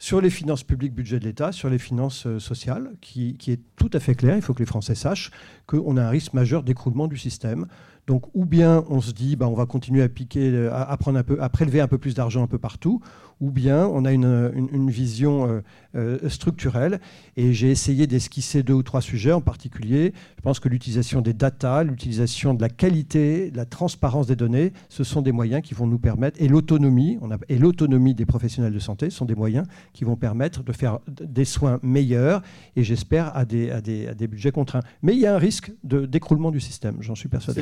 sur les finances publiques, budget de l'État, sur les finances euh, sociales, qui, qui est tout à fait clair. Il faut que les Français sachent qu'on a un risque majeur d'écroulement du système. Donc, ou bien on se dit, bah, on va continuer à piquer, à prendre un peu, à prélever un peu plus d'argent un peu partout, ou bien on a une, une- une vision euh, euh, structurelle. Et j'ai essayé d'esquisser deux ou trois sujets en particulier. Je pense que l'utilisation des data, l'utilisation de la qualité, de la transparence des données, ce sont des moyens qui vont nous permettre, et l'autonomie, on a- et l'autonomie des professionnels de santé sont des moyens qui vont permettre de faire des soins meilleurs, et j'espère à des, à des, à des budgets contraints. Mais il y a un risque de- d'écroulement du système, j'en suis persuadé.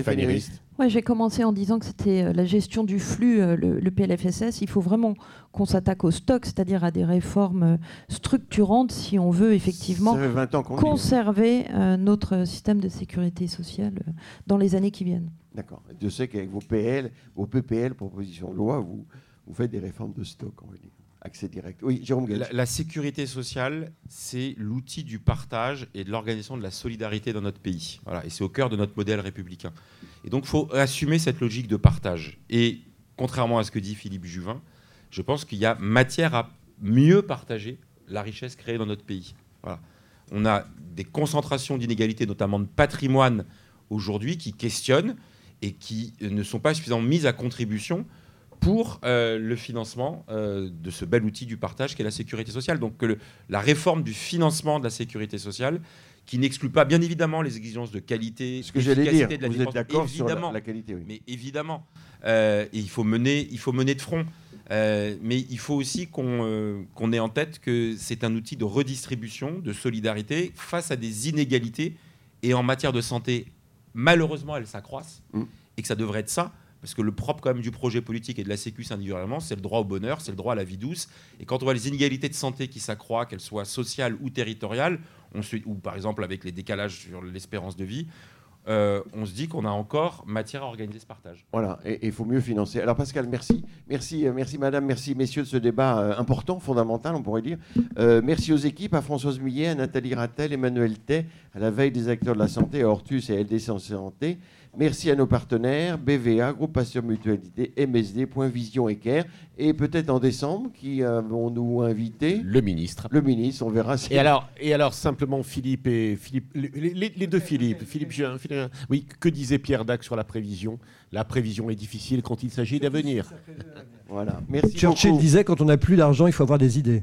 Ouais, j'ai commencé en disant que c'était euh, la gestion du flux, le, le PLFSS. Il faut vraiment qu'on s'attaque au stock, c'est-à-dire à des réformes euh, structurantes si on veut effectivement Ça fait 20 ans qu'on le dit. conserver euh, notre système de sécurité sociale euh, dans les années qui viennent. D'accord. Je sais qu'avec vos PL, vos PPL, propositions de loi, vous, vous faites des réformes de stock, on va dire. Accès direct. Oui, Jérôme. La, la sécurité sociale, c'est l'outil du partage et de l'organisation de la solidarité dans notre pays. Voilà, et c'est au cœur de notre modèle républicain. Et donc, il faut assumer cette logique de partage. Et contrairement à ce que dit Philippe Juvin, je pense qu'il y a matière à mieux partager la richesse créée dans notre pays. Voilà. On a des concentrations d'inégalités, notamment de patrimoine aujourd'hui, qui questionnent et qui ne sont pas suffisamment mises à contribution pour euh, le financement euh, de ce bel outil du partage qu'est la sécurité sociale. Donc que le- la réforme du financement de la sécurité sociale, qui n'exclut pas bien évidemment les exigences de qualité, Ce que j'allais dire, d'efficacité de la vous êtes dépense, d'accord sur la, qualité, oui. mais évidemment, euh, et il faut mener, il faut mener de front. Euh, mais il faut aussi qu'on euh, qu'on ait en tête que c'est un outil de redistribution, de solidarité face à des inégalités. Et en matière de santé, malheureusement, elles s'accroissent. Mm. Et que ça devrait être ça. Parce que le propre quand même du projet politique et de la Sécu individuellement, c'est le droit au bonheur, c'est le droit à la vie douce. Et quand on voit les inégalités de santé qui s'accroissent, qu'elles soient sociales ou territoriales, on se- ou par exemple avec les décalages sur l'espérance de vie, euh, on se dit qu'on a encore matière à organiser ce partage. Voilà, et il faut mieux financer. Alors Pascal, merci. Merci, euh, merci madame, merci messieurs de ce débat euh, important, fondamental, on pourrait dire. Merci aux équipes, à Françoise Millet, à Nathalie Rattel, Emmanuel Tay, à la veille des acteurs de la santé, à Hortus et LDC en Santé. Merci à nos partenaires, BVA, Groupe Pasteur Mutualité, MSD, Point Vision et Care. Et peut-être en décembre, qui avons-nous invité? Le ministre. Le ministre, on verra si... Et alors, et alors simplement Philippe et Philippe, les, les- les deux Philippe, Philippe Juin, Philippe- oui, que disait Pierre Dac sur la prévision? La prévision est difficile quand il s'agit d'avenir. Voilà, merci Churchill beaucoup. disait quand on n'a plus d'argent, il faut avoir des idées.